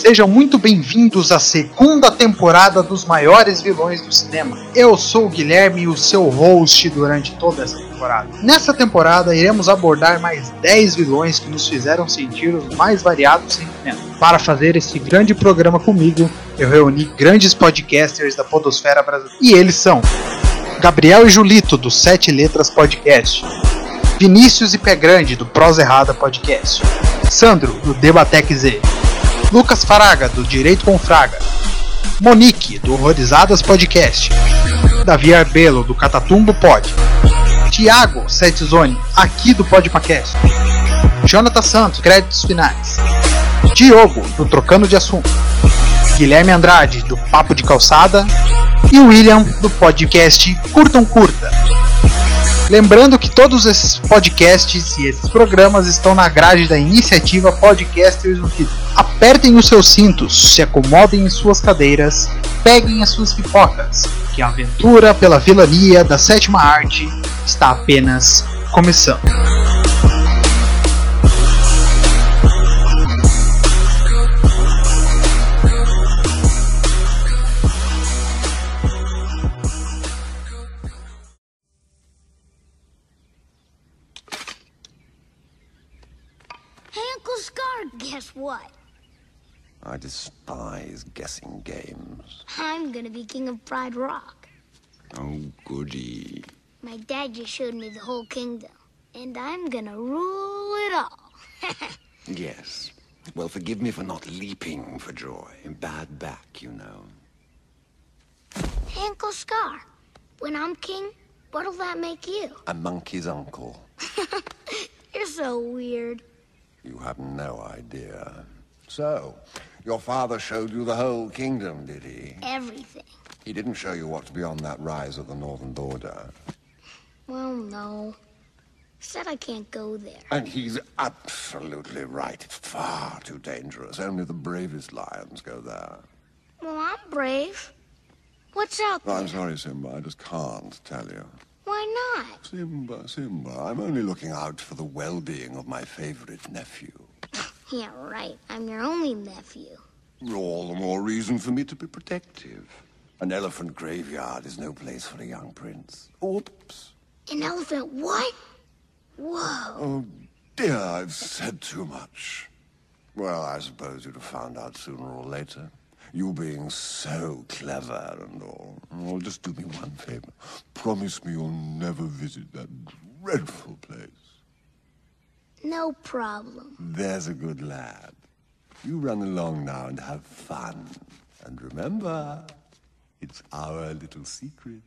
Sejam muito bem-vindos à segunda temporada dos maiores vilões do cinema. Eu sou o Guilherme, o seu host durante toda essa temporada. Nessa temporada, iremos abordar mais 10 vilões que nos fizeram sentir os mais variados sentimentos. Para fazer esse grande programa comigo, eu reuni grandes podcasters da Podosfera Brasileira. E eles são Gabriel e Julito, do Sete Letras Podcast. Vinícius e Pé Grande, do Prosa Errada Podcast. Sandro, do Debatec Z. Lucas Faraga, do Direito com Fraga. Monique, do Horrorizadas Podcast. Davi Arbelo, do Catatumbo Pod. Tiago Setzone, aqui do Podpacast. Jonathan Santos, créditos finais. Diogo, do Trocando de Assunto. Guilherme Andrade, do Papo de Calçada. E William, do podcast Curtam Curta. Lembrando que todos esses podcasts e esses programas estão na grade da iniciativa Podcasters Unidos. Apertem os seus cintos, se acomodem em suas cadeiras, peguem as suas pipocas, que a aventura pela vilania da sétima arte está apenas começando. Guess what? I despise guessing games. I'm gonna be king of Pride Rock. Oh, goody. My dad just showed me the whole kingdom, and I'm gonna rule it all. Yes. Well, forgive me for not leaping for joy. Bad back, you know. Uncle Scar, when I'm king, what'll that make you? A monkey's uncle. You're so weird. You have no idea. So, your father showed you the whole kingdom, did he? Everything. He didn't show you what's beyond that rise of the northern border. Well, no. Said I can't go there. And he's absolutely right. It's far too dangerous. Only the bravest lions go there. Well, I'm brave. What's out Oh, there? I'm sorry, Simba. I just can't tell you. Why not? Simba, Simba, I'm only looking out for the well-being of my favorite nephew. Yeah, right. I'm your only nephew. All the more reason for me to be protective. An elephant graveyard is no place for a young prince. Oops. An elephant what? Whoa. Oh, dear, I've said too much. Well, I suppose you'd have found out sooner or later. You being so clever and all. Well, just do me one favor. Promise me you'll never visit that dreadful place. No problem. There's a good lad. You run along now and have fun. And remember, it's our little secret.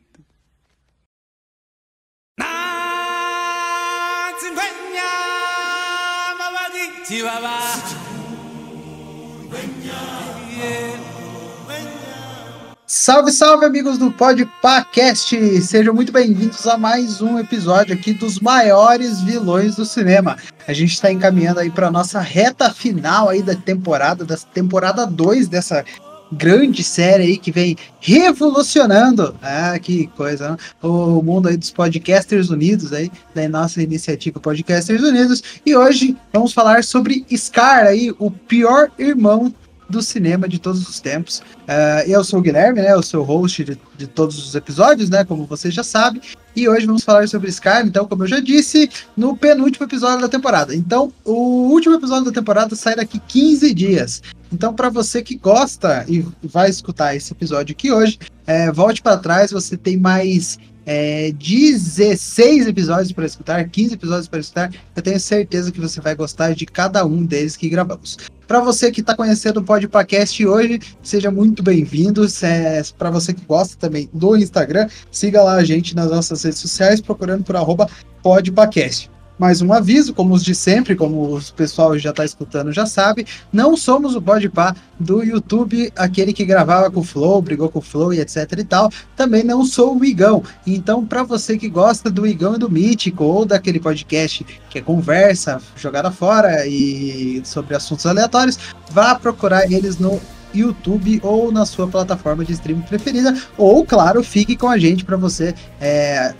Salve, salve, amigos do Podpacast! Sejam muito bem-vindos a mais um episódio aqui dos maiores vilões do cinema. A gente está encaminhando aí para nossa reta final aí da temporada, da temporada 2 dessa grande série aí que vem revolucionando, ah, que coisa, né? o mundo aí dos Podcasters Unidos aí, da nossa iniciativa Podcasters Unidos. E hoje vamos falar sobre Scar aí, o pior irmão do cinema de todos os tempos. Uh, eu sou o Guilherme, né? Eu o host de, de, todos os episódios, né? Como você já sabe. E hoje vamos falar sobre Sky, então, como eu já disse, no penúltimo episódio da temporada. Então, o último episódio da temporada sai daqui 15 dias. Então, para você que gosta e vai escutar esse episódio aqui hoje, é, volte para trás, você tem mais é, 16 episódios para escutar, 15 episódios para escutar. Eu tenho certeza que você vai gostar de cada um deles que gravamos. Para você que está conhecendo o Podpacast hoje, seja muito bem-vindo. É, para você que gosta também do Instagram, siga lá a gente nas nossas redes sociais, procurando por arroba Podpacast. Mais um aviso, como os de sempre, como o pessoal já está escutando já sabe, não somos o Podpah do YouTube, aquele que gravava com o Flow, brigou com o Flow e etc e tal. Também não sou o Igão. Então, para você que gosta do Igão e do Mítico, ou daquele podcast que é conversa, jogada fora e sobre assuntos aleatórios, vá procurar eles no YouTube ou na sua plataforma de streaming preferida, ou claro, fique com a gente para você é,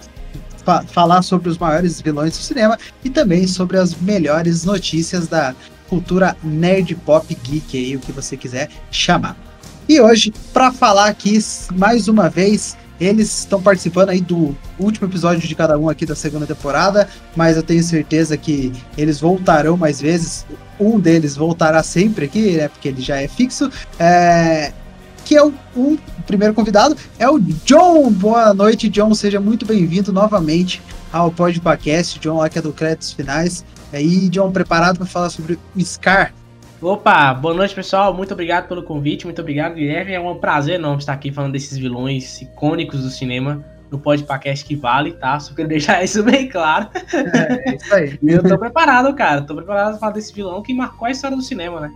fa falar sobre os maiores vilões do cinema e também sobre as melhores notícias da cultura nerd pop geek aí, o que você quiser chamar. E hoje, para falar aqui mais uma vez, eles estão participando aí do último episódio de cada um aqui da segunda temporada, mas eu tenho certeza que eles voltarão mais vezes. Um deles voltará sempre aqui, né? Porque ele já é fixo. É, que é o, o, primeiro convidado, é o John. Boa noite, John. Seja muito bem-vindo novamente ao Podcast. John lá que é do Créditos Finais. Aí, John, preparado para falar sobre o Scar, Opa, boa noite pessoal, muito obrigado pelo convite, muito obrigado Guilherme, é um prazer enorme estar aqui falando desses vilões icônicos do cinema no podcast que vale, tá? Só queria deixar isso bem claro. É, é isso aí. eu tô preparado, cara, tô preparado para falar desse vilão que marcou a história do cinema, né?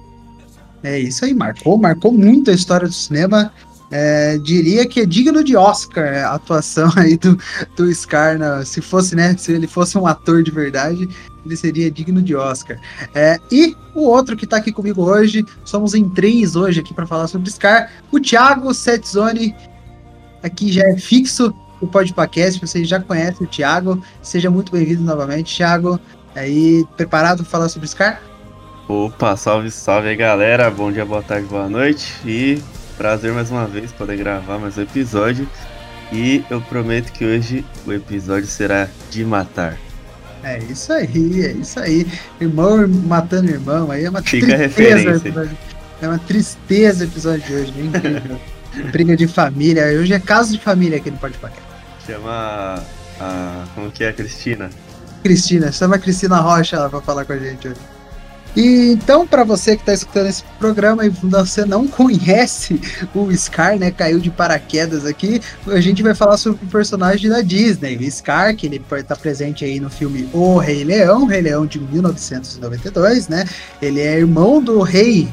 É isso aí, marcou, marcou muito a história do cinema. É, diria que é digno de Oscar a atuação aí do, do Scar, né? se fosse, né? Se ele fosse um ator de verdade, ele seria digno de Oscar. É, e o outro que está aqui comigo hoje, somos em três hoje aqui para falar sobre Scar, o Thiago Setzoni, aqui já é fixo o podcast, vocês já conhecem o Thiago, seja muito bem-vindo novamente, Thiago. Aí, preparado para falar sobre Scar? Opa, salve, salve aí galera, bom dia, boa tarde, boa noite e prazer mais uma vez poder gravar mais um episódio. E eu prometo que hoje o episódio será de matar. É isso aí, é isso aí. Irmão matando irmão, aí é uma Fica tristeza. É uma tristeza o episódio de hoje, é incrível. Briga de família, hoje é caso de família aqui no Pode Paquete. Chama a. Como que é, Cristina? Cristina, chama a Cristina Rocha lá pra falar com a gente hoje. E então, para você que está escutando esse programa e você não conhece o Scar, né, caiu de paraquedas aqui, a gente vai falar sobre o personagem da Disney, o Scar, que ele está presente aí no filme O Rei Leão, Rei Leão de 1992, né? Ele é irmão do rei,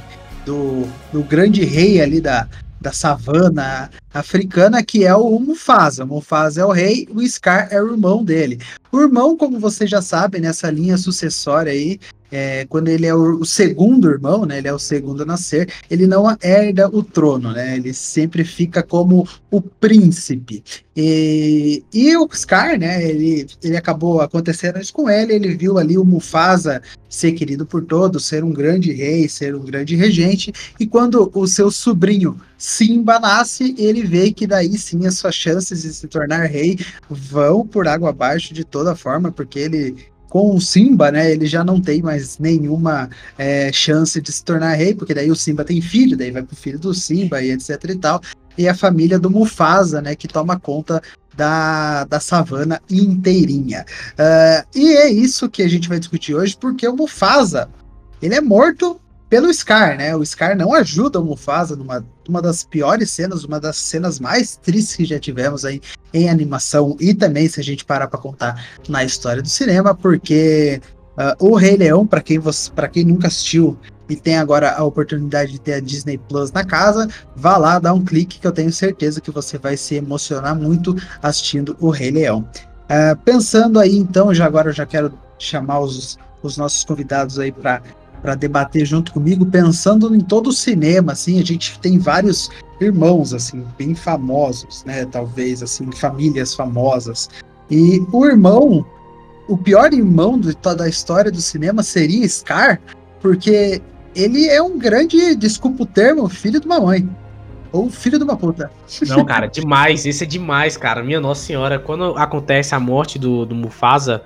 do, do grande rei ali da, da savana africana, que é o Mufasa. O Mufasa é o rei, o Scar é o irmão dele. O irmão, como você já sabe, nessa linha sucessória aí, é, quando ele é o, o, segundo irmão, né, ele é o segundo a nascer, ele não herda o trono, né, ele sempre fica como o príncipe. E, e o Scar, né, ele, ele acabou acontecendo isso com ele, ele viu ali o Mufasa ser querido por todos, ser um grande rei, ser um grande regente, e quando o seu sobrinho Simba nasce, ele vê que daí sim as suas chances de se tornar rei vão por água abaixo de toda forma, porque ele com o Simba, né, ele já não tem mais nenhuma é, chance de se tornar rei, porque daí o Simba tem filho, daí vai pro filho do Simba e etc e tal, e a família do Mufasa, né, que toma conta da, da savana inteirinha. Uh, e é isso que a gente vai discutir hoje, porque o Mufasa, ele é morto pelo Scar, né? O Scar não ajuda o Mufasa numa uma das piores cenas, uma das cenas mais tristes que já tivemos aí em animação e também se a gente parar para contar na história do cinema, porque uh, o Rei Leão, para quem para quem nunca assistiu e tem agora a oportunidade de ter a Disney Plus na casa, vá lá, dá um clique que eu tenho certeza que você vai se emocionar muito assistindo o Rei Leão. Uh, pensando aí, então, já agora eu já quero chamar os, os nossos convidados aí para para debater junto comigo, pensando em todo o cinema, assim, a gente tem vários irmãos, assim, bem famosos, né, talvez, assim, famílias famosas, e o irmão, o pior irmão do, da história do cinema seria Scar, porque ele é um grande, desculpa o termo, filho de uma mãe. Ou filho de uma puta. Não, cara, demais. Esse é demais, cara. Minha Nossa Senhora, quando acontece a morte do, do Mufasa,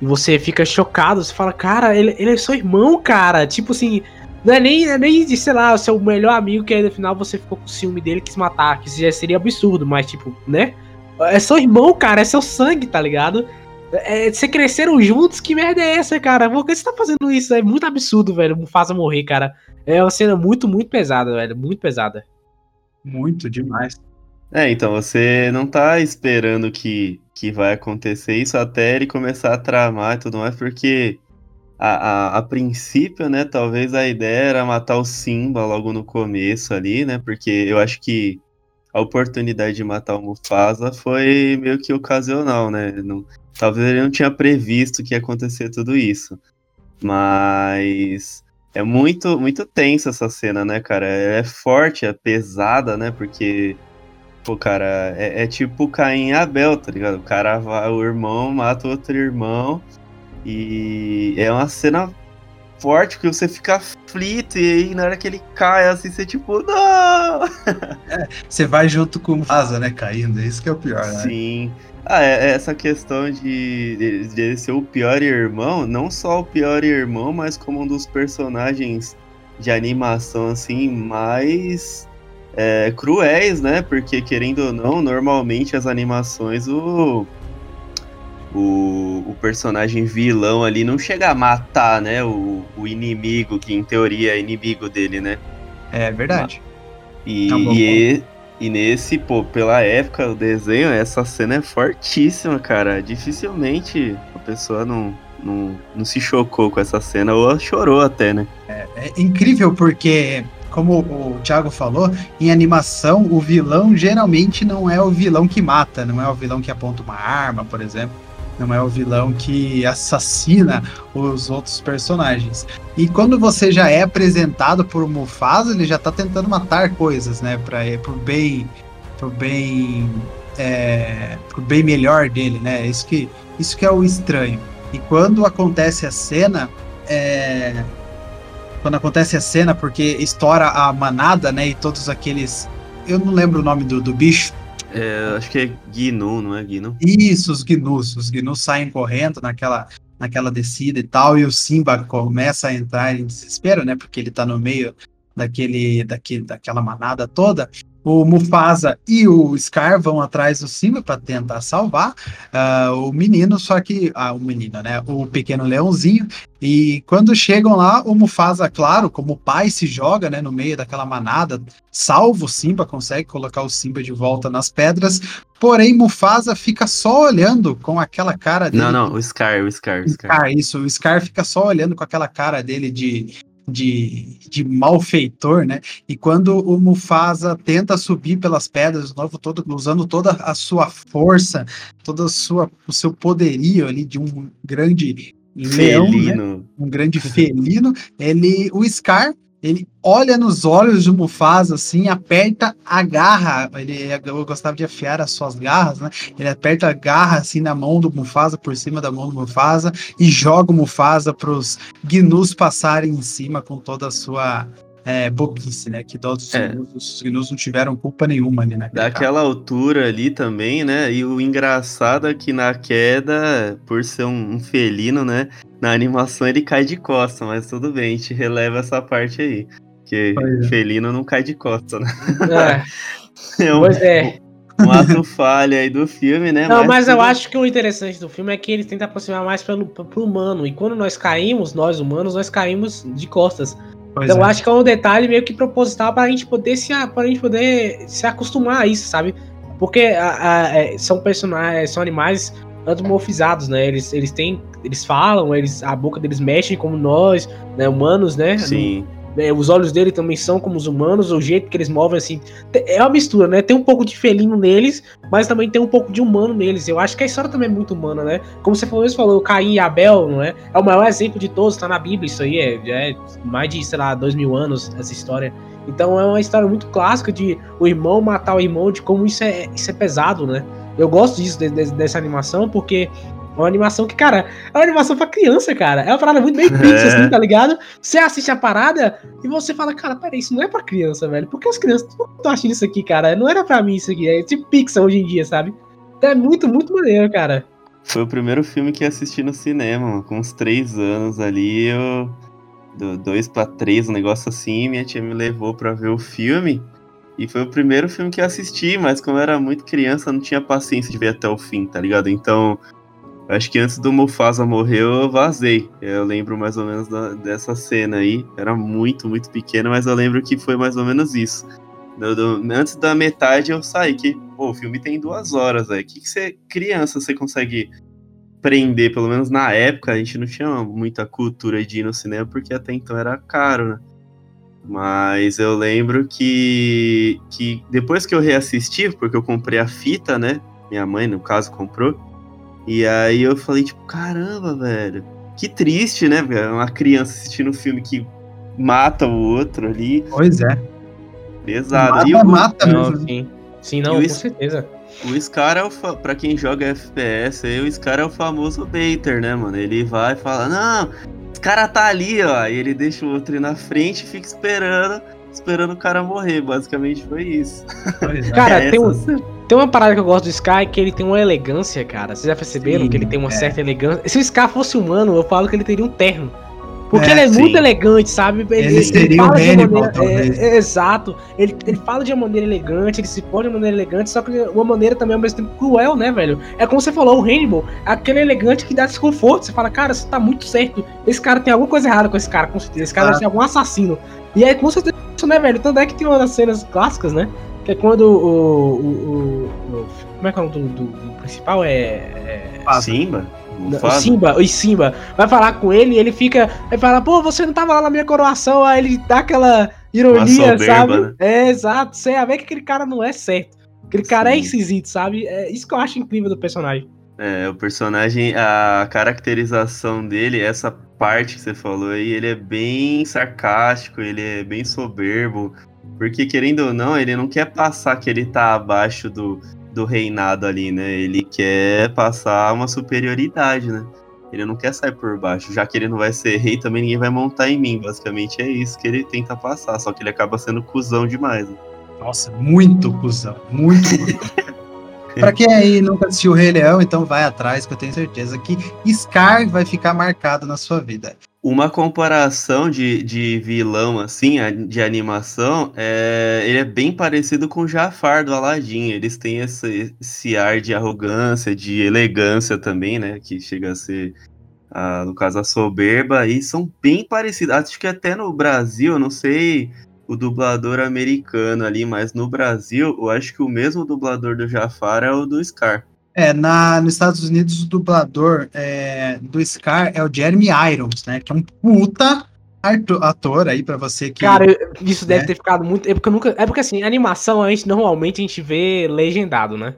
e você fica chocado, você fala, cara, ele, ele é seu irmão, cara. Tipo assim, não é nem, é nem de, sei lá, o seu melhor amigo que aí no final você ficou com ciúme dele e quis matar, que isso já seria absurdo, mas tipo, né? É seu irmão, cara, é seu sangue, tá ligado? É, você cresceram juntos, que merda é essa, cara? Por que você tá fazendo isso? É muito absurdo, velho. Mufasa morrer, cara. É uma cena muito, muito pesada, velho. Muito pesada. Muito demais. É, então você não tá esperando que, que vai acontecer isso até ele começar a tramar e tudo mais, porque a, a, a princípio, né, talvez a ideia era matar o Simba logo no começo ali, né, porque eu acho que a oportunidade de matar o Mufasa foi meio que ocasional, né, não, talvez ele não tinha previsto que ia acontecer tudo isso, mas é muito, muito tensa essa cena, né, cara, é forte, é pesada, né, porque Pô, cara, é, é, tipo Caim e Abel, tá ligado? O cara vai, o irmão mata o outro irmão. E é uma cena forte, porque você fica aflito, e aí na hora que ele cai, assim, você tipo, não! Você vai junto com o Asa, né, caindo. Isso que é o pior, né? Sim. Ah, é, é essa questão de, de, de ele ser o pior irmão, não só o pior irmão, mas como um dos personagens de animação, assim, mais é, cruéis, né? Porque, querendo ou não, normalmente as animações, o, o, o personagem vilão ali não chega a matar, né? O, o inimigo, que em teoria é inimigo dele, né? É verdade. E, Tá bom, e, e nesse, pô, pela época, o desenho, essa cena é fortíssima, cara. Dificilmente a pessoa não, não, não se chocou com essa cena, ou chorou até, né? É incrível porque, como o Thiago falou, em animação o vilão geralmente não é o vilão que mata, não é o vilão que aponta uma arma, por exemplo. Não é o vilão que assassina os outros personagens. E quando você já é apresentado por Mufasa, ele já tá tentando matar coisas, né? Pra, pro bem. Pro bem. É, pro bem melhor dele, né? Isso que, isso que é o estranho. E quando acontece a cena, é, quando acontece a cena, porque estoura a manada, né? E todos aqueles. Eu não lembro o nome do, do bicho. É, acho que é Gnu, não é Gnu? Isso, os gnus. Os gnus saem correndo naquela, naquela descida e tal, e o Simba começa a entrar em desespero, né? Porque ele tá no meio daquele, daquele, daquela manada toda. O Mufasa e o Scar vão atrás do Simba para tentar salvar ah, o menino, só que. Ah, o menino, né? O pequeno leãozinho. E quando chegam lá, o Mufasa, claro, como pai, se joga né, no meio daquela manada, salva o Simba, consegue colocar o Simba de volta nas pedras. Porém, Mufasa fica só olhando com aquela cara dele. Não, não, o Scar, o Scar, o Scar. Scar, isso, o Scar fica só olhando com aquela cara dele de, de, de malfeitor, né? E quando o Mufasa tenta subir pelas pedras de novo, todo, usando toda a sua força, todo a sua, o seu poderio ali de um grande leão, né? Um grande felino, ele, o Scar, ele olha nos olhos do Mufasa assim, aperta a garra, ele eu gostava de afiar as suas garras, né? Ele aperta a garra assim na mão do Mufasa, por cima da mão do Mufasa e joga o Mufasa para os gnus passarem em cima com toda a sua é, bobice, né? Que todos os, É. gnus, os gnus não tiveram culpa nenhuma ali, né? Daquela altura ali também, né? E o engraçado é que na queda, por ser um, um felino, né? Na animação ele cai de costa, mas tudo bem, a gente releva essa parte aí. Porque Pois é. felino não cai de costa, né? É, É um, pois é. um ato falha aí do filme, né? Não, mas eu tudo- acho que o interessante do filme é que ele tenta aproximar mais pelo, pro humano. E quando nós caímos, nós humanos, nós caímos de costas. Pois então é. eu acho que é um detalhe meio que proposital pra gente poder se, a- pra gente poder se acostumar a isso, sabe? Porque a- a- é, são personagens, são animais antropomorfizados, né? Eles, eles têm. Eles falam, eles, a boca deles mexe como nós, né? Humanos, né? Sim. né, os olhos dele também são como os humanos, o jeito que eles movem, assim. É uma mistura, né? Tem um pouco de felino neles, mas também tem um pouco de humano neles. Eu acho que a história também é muito humana, né? Como você falou, você falou, Caim e Abel, não é? É o maior exemplo de todos, tá na Bíblia isso aí, é, é mais de, sei lá, dois mil anos essa história. Então é uma história muito clássica de o irmão matar o irmão, de como isso é, isso é pesado, né? Eu gosto disso, de- de- dessa animação, porque é uma animação que, cara, é uma animação pra criança, cara. É uma parada muito bem pixel, É. assim, tá ligado? Você assiste a parada e você fala, cara, peraí, isso não é pra criança, velho. Por que as crianças estão assistindo isso aqui, cara? Não era pra mim isso aqui. É tipo pixel hoje em dia, sabe? Então é muito, muito maneiro, cara. Foi o primeiro filme que assisti no cinema, mano. com uns três anos ali, eu. Do dois pra três, um negócio assim, minha tia me levou pra ver o filme. E foi o primeiro filme que assisti, mas como eu era muito criança, não tinha paciência de ver até o fim, tá ligado? Então, acho que antes do Mufasa morrer, eu vazei. Eu lembro mais ou menos da- dessa cena aí. Era muito, muito pequeno, mas eu lembro que foi mais ou menos isso. Do- do- antes da metade eu saí, que pô, o filme tem duas horas, velho. O que, que você, criança, você consegue prender? Pelo menos na época, a gente não tinha muita cultura de ir no cinema, porque até então era caro, né? Mas eu lembro que, que depois que eu reassisti, porque eu comprei a fita, né? Minha mãe, no caso, comprou. E aí eu falei, tipo, caramba, velho. Que triste, né, velho? Uma criança assistindo um filme que mata o outro ali. Pois é. Pesado. Mata, e o, mata Não, mesmo. sim. Sim, não, E o com es- certeza. o Scar é o. Fa... Pra quem joga FPS, aí, o Scar é o famoso baiter, né, mano? Ele vai e fala: Não, Os cara tá ali, ó, e ele deixa o outro ir na frente e fica esperando, esperando o cara morrer. Basicamente foi isso. Cara, É tem, um- tem uma parada que eu gosto do Sky que ele tem uma elegância, cara. Vocês já perceberam Sim, que ele tem uma é. certa elegância? Se o Sky fosse humano, eu falo que ele teria um terno. Porque É, ele é sim. muito elegante, sabe? Ele seria fala o de uma Hannibal, maneira- talvez. é, é, exato. Ele, ele fala de uma maneira elegante, ele se põe de uma maneira elegante, só que de uma maneira também ao mesmo tempo cruel, né, velho? É como você falou, o Hannibal, aquele elegante que dá desconforto. Você fala, cara, você tá muito certo. Esse cara tem alguma coisa errada com esse cara, com certeza. Esse cara deve ser algum assassino. E aí, com certeza, isso, né, velho? Tanto é que tem uma das cenas clássicas, né? Que é quando o. o, o- o- como é que é o nome do, do- do principal? É. é Simba? O? Simba, o Simba vai falar com ele e ele fica. Aí fala, pô, você não tava lá na minha coroação. Aí ele dá aquela ironia, soberba, sabe? né? É, exato. Você vê que aquele cara não é certo. Aquele cara é Sim. esquisito, sabe? É isso que eu acho incrível do personagem. É, o personagem, a caracterização dele, essa parte que você falou aí, ele é bem sarcástico, ele é bem soberbo. Porque, querendo ou não, ele não quer passar que ele tá abaixo do, do reinado ali, né? Ele quer passar uma superioridade, né? Ele não quer sair por baixo. Já que ele não vai ser rei, também ninguém vai montar em mim. Basicamente é isso que ele tenta passar. Só que ele acaba sendo cuzão demais. Né? Nossa, muito cuzão. Muito cuzão. pra quem aí nunca assistiu o Rei Leão, então vai atrás, que eu tenho certeza que Scar vai ficar marcado na sua vida. Uma comparação de, de vilão, assim, de animação, é, ele é bem parecido com o Jafar do Aladdin. Eles têm esse, esse ar de arrogância, de elegância também, né? Que chega a ser, no caso, a soberba. E são bem parecidos. Acho que até no Brasil, eu não sei o dublador americano ali, mas no Brasil, eu acho que o mesmo dublador do Jafar é o do Scar. É, na, nos Estados Unidos, o dublador é, do Scar é o Jeremy Irons, né? Que é um puta ator aí pra você que. Cara, isso deve né? ter ficado muito. É porque nunca. É porque assim, animação a gente normalmente a gente vê legendado, né?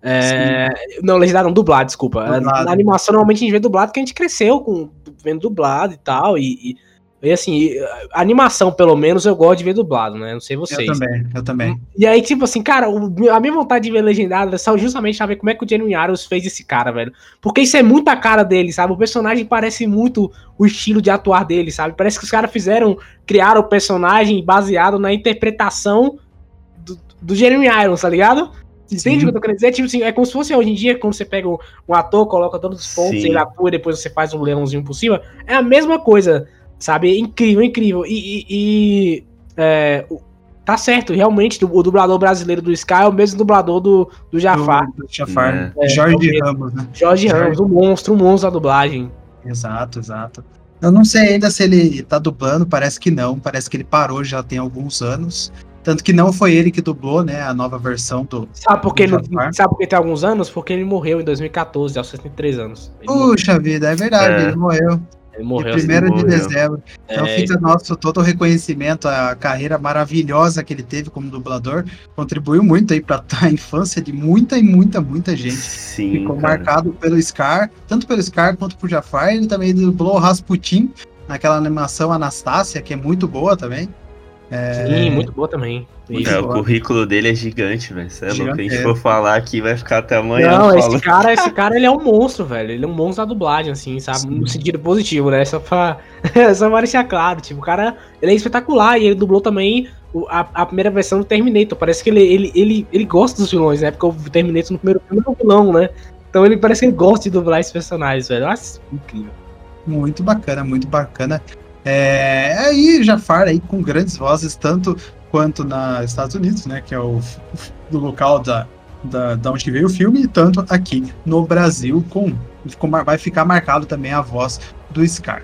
É, não, legendado não, dublado, desculpa. Dublado. Na animação normalmente a gente vê dublado porque a gente cresceu com, vendo dublado e tal. E, e, e, assim, animação, pelo menos, eu gosto de ver dublado, né? Não sei eu vocês. também, eu também. E aí, tipo assim, cara, a minha vontade de ver legendado é só justamente pra ver como é que o Jeremy Irons fez esse cara, velho. Porque isso é muito a cara dele, sabe? O personagem parece muito o estilo de atuar dele, sabe? Parece que os caras fizeram, criaram o personagem baseado na interpretação do, do Jeremy Irons, tá ligado? Entende Sim. o que eu tô querendo dizer? Tipo assim, é como se fosse hoje em dia, quando você pega um, um ator, coloca todos os pontos, Sim. ele atua e depois você faz um leãozinho por cima. É a mesma coisa, sabe? É incrível, incrível. E, e- e, é, tá certo, realmente, o dublador brasileiro do Sky é o mesmo dublador do, do Jafar. Do, do Jafar. É. Jorge É, Ramos, né? Jorge Jorge. Ramos, o monstro, o monstro da dublagem. Exato, exato. Eu não sei ainda se ele tá dublando, parece que não. Parece que ele parou já tem alguns anos. Tanto que não foi ele que dublou, né? A nova versão do. Sabe por que, sabe por que tem alguns anos? Porque ele morreu em 2014, aos 63 anos. Ele, morreu, Puxa vida, é verdade, É. ele morreu. Ele morreu. 1 de morreu. dezembro. Então É, fica nosso todo o reconhecimento à carreira maravilhosa que ele teve como dublador. Contribuiu muito aí para a infância de muita e muita, muita gente. Sim, Ficou cara. marcado pelo Scar, tanto pelo Scar quanto por Jafar. Ele também dublou o Rasputin naquela animação Anastácia, que é muito boa também. Sim, muito boa também. Muito É, bom. o currículo dele é gigante, velho. Você é louco. Se a gente for falar aqui, vai ficar até amanhã. Não, esse cara, esse cara, ele é um monstro, velho. Ele é um monstro da dublagem, assim, sabe? Sim. No sentido positivo, né? Só pra, só pra deixar claro. Tipo, o cara, ele é espetacular e ele dublou também a, a primeira versão do Terminator. Parece que ele, ele, ele, ele gosta dos vilões, né? Porque o Terminator no primeiro filme é um vilão, né? Então ele parece que ele gosta de dublar esses personagens, velho. Nossa, incrível. Muito bacana, muito bacana. É, aí Jafar aí com grandes vozes, tanto quanto nos Estados Unidos, né? Que é o, o local da, da, da onde veio o filme, e tanto aqui no Brasil, com mar- vai ficar marcado também a voz do Scar.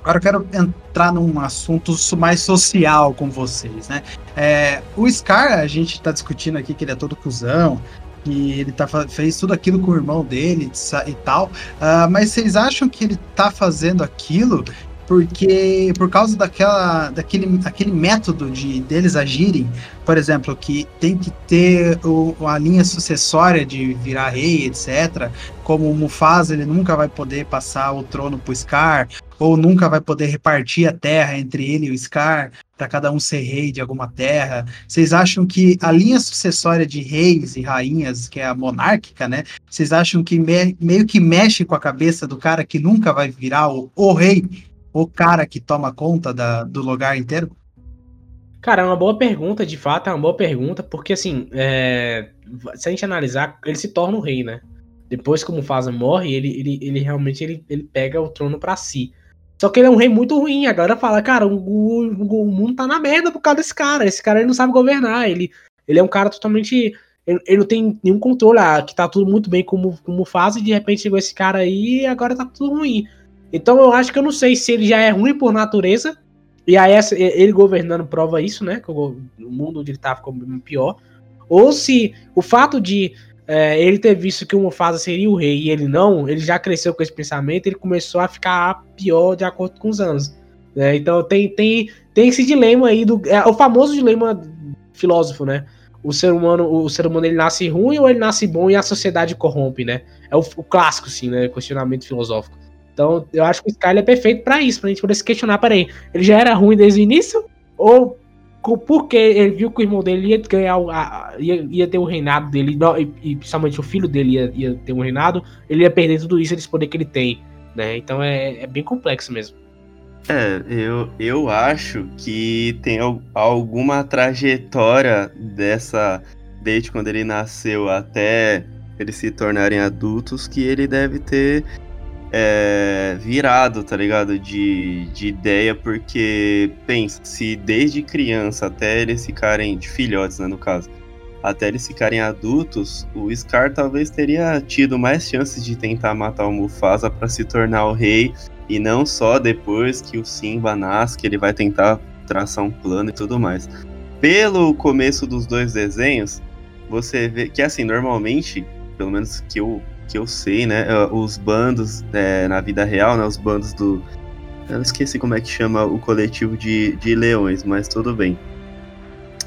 Agora eu quero entrar num assunto mais social com vocês, né? É, o Scar, a gente tá discutindo aqui que ele é todo cuzão, que ele tá, fez tudo aquilo com o irmão dele e tal. Ah, mas vocês acham que ele tá fazendo aquilo porque por causa daquela daquele aquele método de deles agirem, por exemplo, que tem que ter o, a linha sucessória de virar rei, etc. Como o Mufasa, ele nunca vai poder passar o trono pro Scar, ou nunca vai poder repartir a terra entre ele e o Scar, para cada um ser rei de alguma terra. Vocês acham que a linha sucessória de reis e rainhas, que é a monárquica, né? Vocês acham que me meio que mexe com a cabeça do cara que nunca vai virar o, o rei, o cara que toma conta da, do lugar inteiro? Cara, é uma boa pergunta, de fato, é uma boa pergunta, porque assim, é... se a gente analisar, ele se torna o rei, né? Depois que o Mufasa morre, ele, ele, ele realmente ele, ele pega o trono para si. Só que ele é um rei muito ruim. Agora fala, cara, o, o, o, mundo tá na merda por causa desse cara. Esse cara ele não sabe governar. Ele, ele é um cara totalmente. Ele, ele não tem nenhum controle. Ah, que tá tudo muito bem como, como faz, e de repente chegou esse cara aí e agora tá tudo ruim. Então eu acho que eu não sei se ele já é ruim por natureza. E aí essa, ele governando prova isso, né? Que o, o mundo onde ele tá ficou pior. Ou se o fato de é, ele ter visto que o Mufasa seria o rei e ele não, ele já cresceu com esse pensamento, ele começou a ficar pior de acordo com os anos. Né? Então tem, tem, tem esse dilema aí do é, o famoso dilema filósofo, né? O ser humano, o ser humano ele nasce ruim ou ele nasce bom e a sociedade corrompe, né? É o, o clássico, sim, né? Questionamento filosófico. Então, eu acho que o Sky é perfeito para isso, pra gente poder se questionar, peraí, ele já era ruim desde o início? Ou porque ele viu que o irmão dele ia ganhar, ia, ia ter o reinado dele, e, e principalmente o filho dele ia, ia, ter um reinado, ele ia perder tudo isso, esse poder que ele tem, né? Então é, é bem complexo mesmo. É, eu, eu acho que tem alguma trajetória dessa, desde quando ele nasceu até eles se tornarem adultos, que ele deve ter é, virado, tá ligado? De, de ideia, porque, pensa, se desde criança até eles ficarem, de filhotes, né, no caso, até eles ficarem adultos, o Scar talvez teria tido mais chances de tentar matar o Mufasa para se tornar o rei, e não só depois que o Simba nasce, que ele vai tentar traçar um plano e tudo mais. Pelo começo dos dois desenhos, você vê que, assim, normalmente, pelo menos que eu que eu sei, né? É, os bandos é, na vida real, né? Os bandos do. Eu esqueci como é que chama o coletivo de, de leões, mas tudo bem.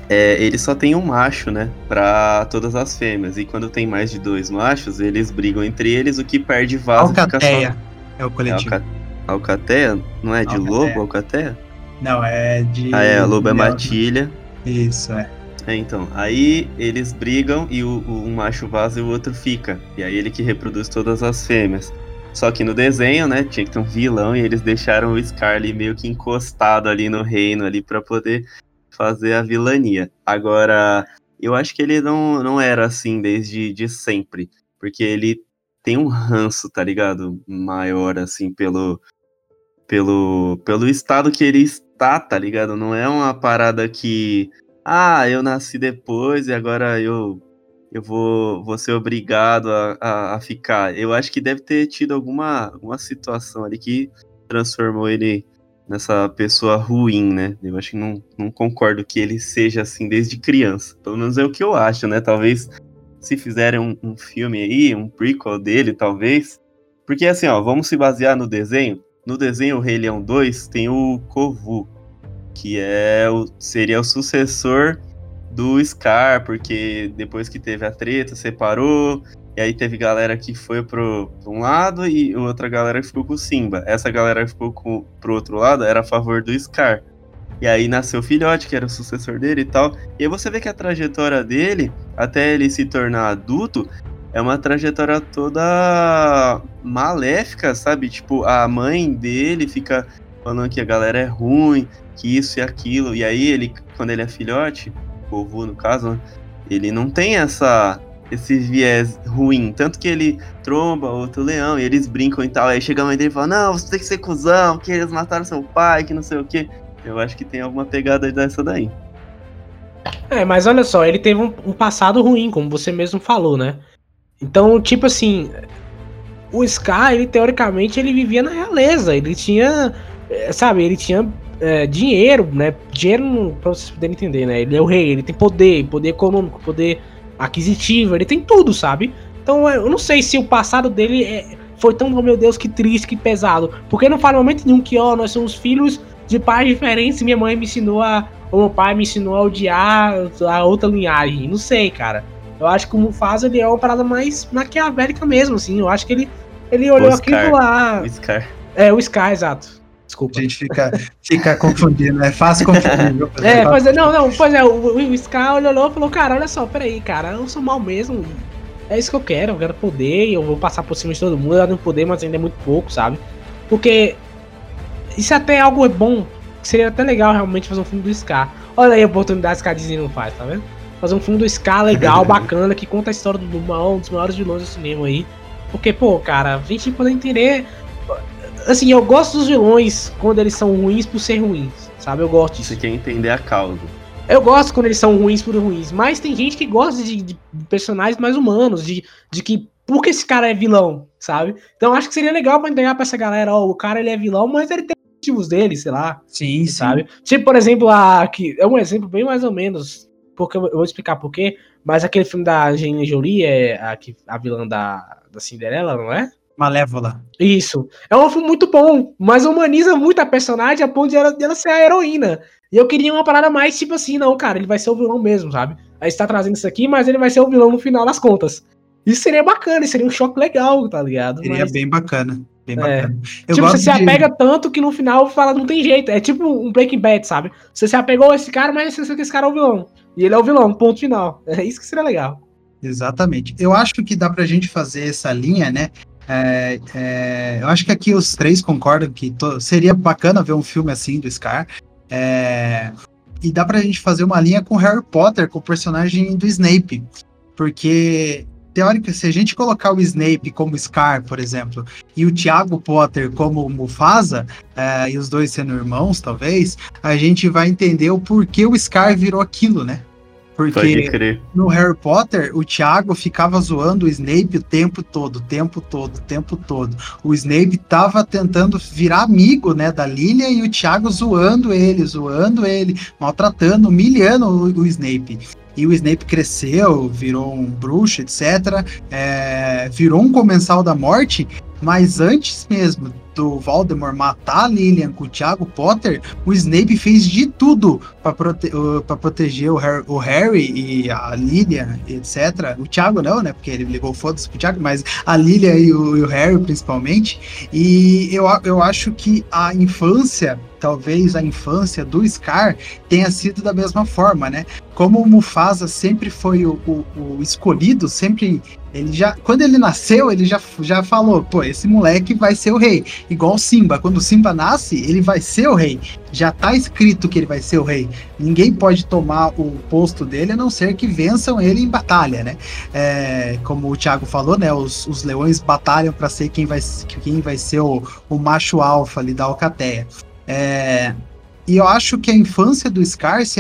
É, ele só tem um macho, né? Pra todas as fêmeas. E quando tem mais de dois machos, eles brigam entre eles, o que perde vaso. Alcateia só... é o coletivo. Alca... Alcateia? Não é de Alcateia. lobo, Alcateia? Não, é de. Ah, é, lobo é matilha. Isso, é. É, então. Aí eles brigam e o, o, um macho vaza e o outro fica. E aí ele que reproduz todas as fêmeas. Só que no desenho, né, tinha que ter um vilão e eles deixaram o Scar ali meio que encostado ali no reino ali para poder fazer a vilania. Agora, eu acho que ele não, não era assim desde de sempre. Porque ele tem um ranço, tá ligado? Maior, assim, pelo, pelo, pelo estado que ele está, tá ligado? Não é uma parada que ah, eu nasci depois e agora eu eu vou, vou ser obrigado a, a, a, ficar. Eu acho que deve ter tido alguma, alguma situação ali que transformou ele nessa pessoa ruim, né? Eu acho que não, não concordo que ele seja assim desde criança. Pelo menos é o que eu acho, né? Talvez se fizerem um, um filme aí, um prequel dele, talvez. Porque assim, ó, vamos se basear no desenho. No desenho Rei Leão 2 tem o Kovu, que é o, seria o sucessor do Scar, porque depois que teve a treta, separou, e aí teve galera que foi pro, pro um lado e outra galera que ficou com o Simba. Essa galera que ficou com, pro outro lado era a favor do Scar. E aí nasceu o filhote, que era o sucessor dele e tal. E aí você vê que a trajetória dele, até ele se tornar adulto, é uma trajetória toda maléfica, sabe? Tipo, a mãe dele fica falando que a galera é ruim, que isso e aquilo. E aí ele, quando ele é filhote, o no caso, né, ele não tem essa esse viés ruim. Tanto que ele tromba outro leão e eles brincam e tal. Aí chega a mãe dele e fala: Não, você tem que ser cuzão, que eles mataram seu pai, que não sei o que. Eu acho que tem alguma pegada dessa daí. É, mas olha só, ele teve um, um passado ruim, como você mesmo falou, né? Então, tipo assim, o Sky, ele teoricamente, ele vivia na realeza. Ele tinha, é, sabe, ele tinha é, dinheiro, né? Dinheiro, pra vocês poderem entender, né? Ele é o rei, ele tem poder, poder econômico, poder aquisitivo, ele tem tudo, sabe? Então eu não sei se o passado dele é, foi tão, oh meu Deus, que triste, que pesado. Porque não fala em momento nenhum que, ó, nós somos filhos de pais diferentes, minha mãe me ensinou a. Ou meu pai me ensinou a odiar a outra linhagem. Não sei, cara. Eu acho que o Mufasa ele é uma parada mais maquiavélica mesmo, assim. Eu acho que ele, ele olhou aquilo lá. Scar. É, o Scar, exato. Desculpa. A gente fica, fica confundindo, é fácil confundir. viu? É, pois é, não, não, pois é, o, o Scar olhou e falou, cara, olha só, peraí, cara, eu sou mal mesmo. É isso que eu quero, eu quero poder, eu vou passar por cima de todo mundo, eu tenho poder, mas ainda é muito pouco, sabe? Porque isso é até algo bom, seria até legal realmente fazer um filme do Scar. Olha aí a oportunidade que a Disney não faz, tá vendo? Fazer um filme do Scar legal, bacana, que conta a história do, do maior- um dos maiores vilões do cinema aí. Porque, pô, cara, a gente poder entender. Assim, eu gosto dos vilões quando eles são ruins por ser ruins, sabe? Eu gosto disso. Você quer entender a causa. Eu gosto quando eles são ruins por ruins, mas tem gente que gosta de, de personagens mais humanos, de, de que por que esse cara é vilão, sabe? Então acho que seria legal pra entregar pra essa galera, ó, o cara ele é vilão, mas ele tem motivos dele, sei lá, Sim, sim. sabe? Tipo, por exemplo, a que é um exemplo bem mais ou menos, porque eu, eu vou explicar por quê, mas aquele filme da Angelina Jolie é a, a vilã da, da Cinderela, não é? Malévola. Isso. É um filme muito bom, mas humaniza muito a personagem a ponto de ela, de ela ser a heroína. E eu queria uma parada mais tipo assim, não, cara, ele vai ser o vilão mesmo, sabe? Aí você tá trazendo isso aqui, mas ele vai ser o vilão no final das contas. Isso seria bacana, isso seria um choque legal, tá ligado? Seria Mas, bem bacana. Bem É. bacana. Eu tipo, você gosto se de- apega tanto que no final fala, não tem jeito. É tipo um Breaking Bad, sabe? Você se apegou a esse cara, mas você sabe que esse cara é o vilão. E ele é o vilão, ponto final. É isso que seria legal. Exatamente. Eu acho que dá pra gente fazer essa linha, né? É, é, eu acho que aqui os três concordam que to- seria bacana ver um filme assim do Scar. É, e dá pra gente fazer uma linha com Harry Potter, com o personagem do Snape. Porque, teórica, se a gente colocar o Snape como Scar, por exemplo, e o Tiago Potter como Mufasa, é, e os dois sendo irmãos, talvez, a gente vai entender o porquê o Scar virou aquilo, né? Porque no Harry Potter, o Thiago ficava zoando o Snape o tempo todo, o tempo todo, o tempo todo. O Snape tava tentando virar amigo, né, da Lilian e o Thiago zoando ele, zoando ele, maltratando, humilhando o, o Snape. E o Snape cresceu, virou um bruxo, etc. é, virou um comensal da morte, mas antes mesmo do Voldemort matar a Lilian com o Thiago Potter, o Snape fez de tudo para prote uh, proteger o Harry, o Harry e a Lilian, etc. O Thiago não, né? Porque ele ligou foda-se pro Thiago, mas a Lilian e o, e o Harry principalmente. E eu, eu acho que a infância, talvez a infância do Scar tenha sido da mesma forma, né? Como o Mufasa sempre foi o, o- o escolhido, sempre ele já, quando ele nasceu, ele já, já falou, pô, esse moleque vai ser o rei. Igual Simba, quando Simba nasce, ele vai ser o rei. Já tá escrito que ele vai ser o rei. Ninguém pode tomar o posto dele a não ser que vençam ele em batalha, né? É, como o Thiago falou, né? Os, os leões batalham para ser quem vai, quem vai ser o, o macho alfa ali da alcateia. É, e eu acho que a infância do Scar se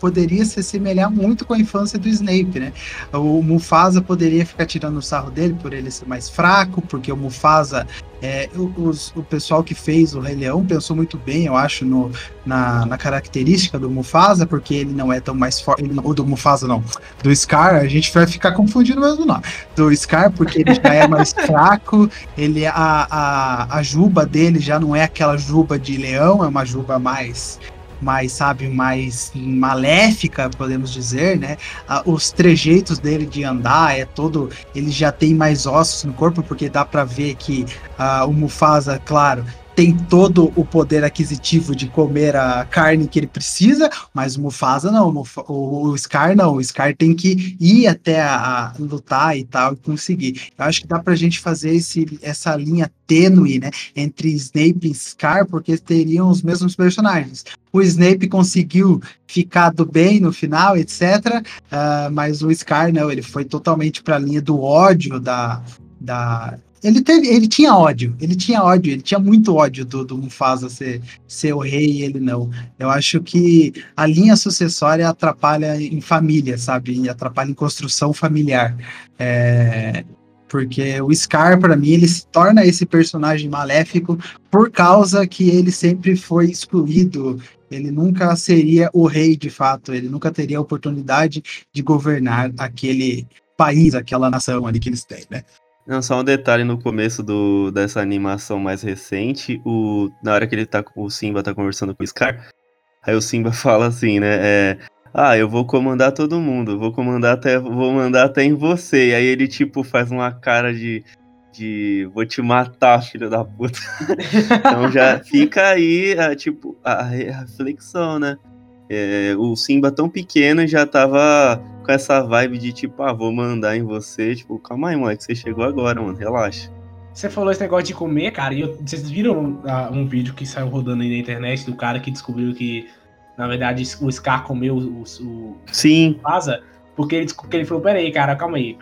poderia se assemelhar muito com a infância do Snape, né? O Mufasa poderia ficar tirando o sarro dele por ele ser mais fraco, porque o Mufasa, é, o- os- o pessoal que fez o Rei Leão pensou muito bem, eu acho, no, na, na característica do Mufasa, porque ele não é tão mais forte, ou do Mufasa não, do Scar, a gente vai ficar confundindo mesmo nome, do Scar, porque ele já é mais fraco, ele a, a, a juba dele já não é aquela juba de leão, é uma juba mais mais, sabe, mais maléfica, podemos dizer, né? Ah, os trejeitos dele de andar é todo, ele já tem mais ossos no corpo, porque dá pra ver que ah, o Mufasa, claro, tem todo o poder aquisitivo de comer a carne que ele precisa, mas o Mufasa não, o, Scar não, o Scar tem que ir até a, a lutar e tal e conseguir. Eu acho que dá pra gente fazer esse, essa linha tênue, né, entre Snape e Scar, porque teriam os mesmos personagens. O Snape conseguiu ficar do bem no final, etc. ah, mas o Scar não, ele foi totalmente para a linha do ódio da, da ele teve, ele tinha ódio, ele tinha ódio, ele tinha muito ódio do, do Mufasa ser, ser o rei e ele não. Eu acho que a linha sucessória atrapalha em família, sabe? Atrapalha em construção familiar. É, porque o Scar, para mim, ele se torna esse personagem maléfico por causa que ele sempre foi excluído. Ele nunca seria o rei de fato, ele nunca teria a oportunidade de governar aquele país, aquela nação ali que eles têm, né? Não, só um detalhe no começo do, dessa animação mais recente, o, na hora que ele tá, o Simba tá conversando com o Scar, aí o Simba fala assim, né, é, ah, eu vou comandar todo mundo, vou comandar até, vou mandar até em você, e aí ele, tipo, faz uma cara de, de vou te matar, filho da puta. então já fica aí, a, tipo, a, reflexão, né? É, o Simba tão pequeno já tava com essa vibe de tipo, ah, vou mandar em você. Tipo, calma aí, moleque, você chegou agora, mano, relaxa. Você falou esse negócio de comer, cara, e eu, vocês viram uh, um vídeo que saiu rodando aí na internet do cara que descobriu que, na verdade, o Scar comeu o. o Sim. Asa, porque ele, porque ele falou: peraí, cara, calma aí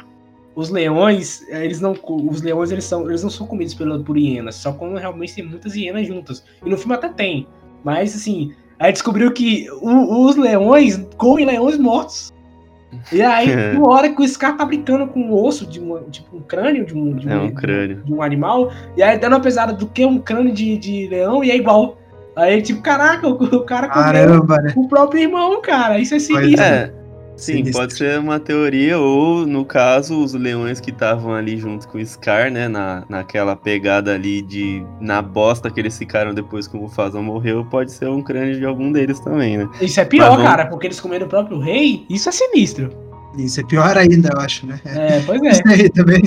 os leões, eles não. Os leões eles, são, eles não são comidos pela, por hienas, só quando realmente tem muitas hienas juntas. E no filme até tem. Mas assim, aí descobriu que o, os leões comem leões mortos. E aí, uma hora que o Scar tá brincando com o osso de um, tipo, um crânio de um, de um, é um crânio. De um animal, e aí dando uma pesada do que um crânio de, de leão e é igual. Aí, tipo, caraca, o, o cara comeu né? o próprio irmão, cara. Isso é sinistro. É. Sim, Sinistro. pode ser uma teoria, ou no caso, os leões que estavam ali junto com o Scar, né? Na, naquela pegada ali de. Na bosta que eles ficaram depois que o Mufasa morreu, pode ser um crânio de algum deles também, né? Isso é pior, Mas, cara, porque eles comeram o próprio rei, isso é sinistro. Isso é pior ainda, eu acho, né? É, pois é. Isso aí também.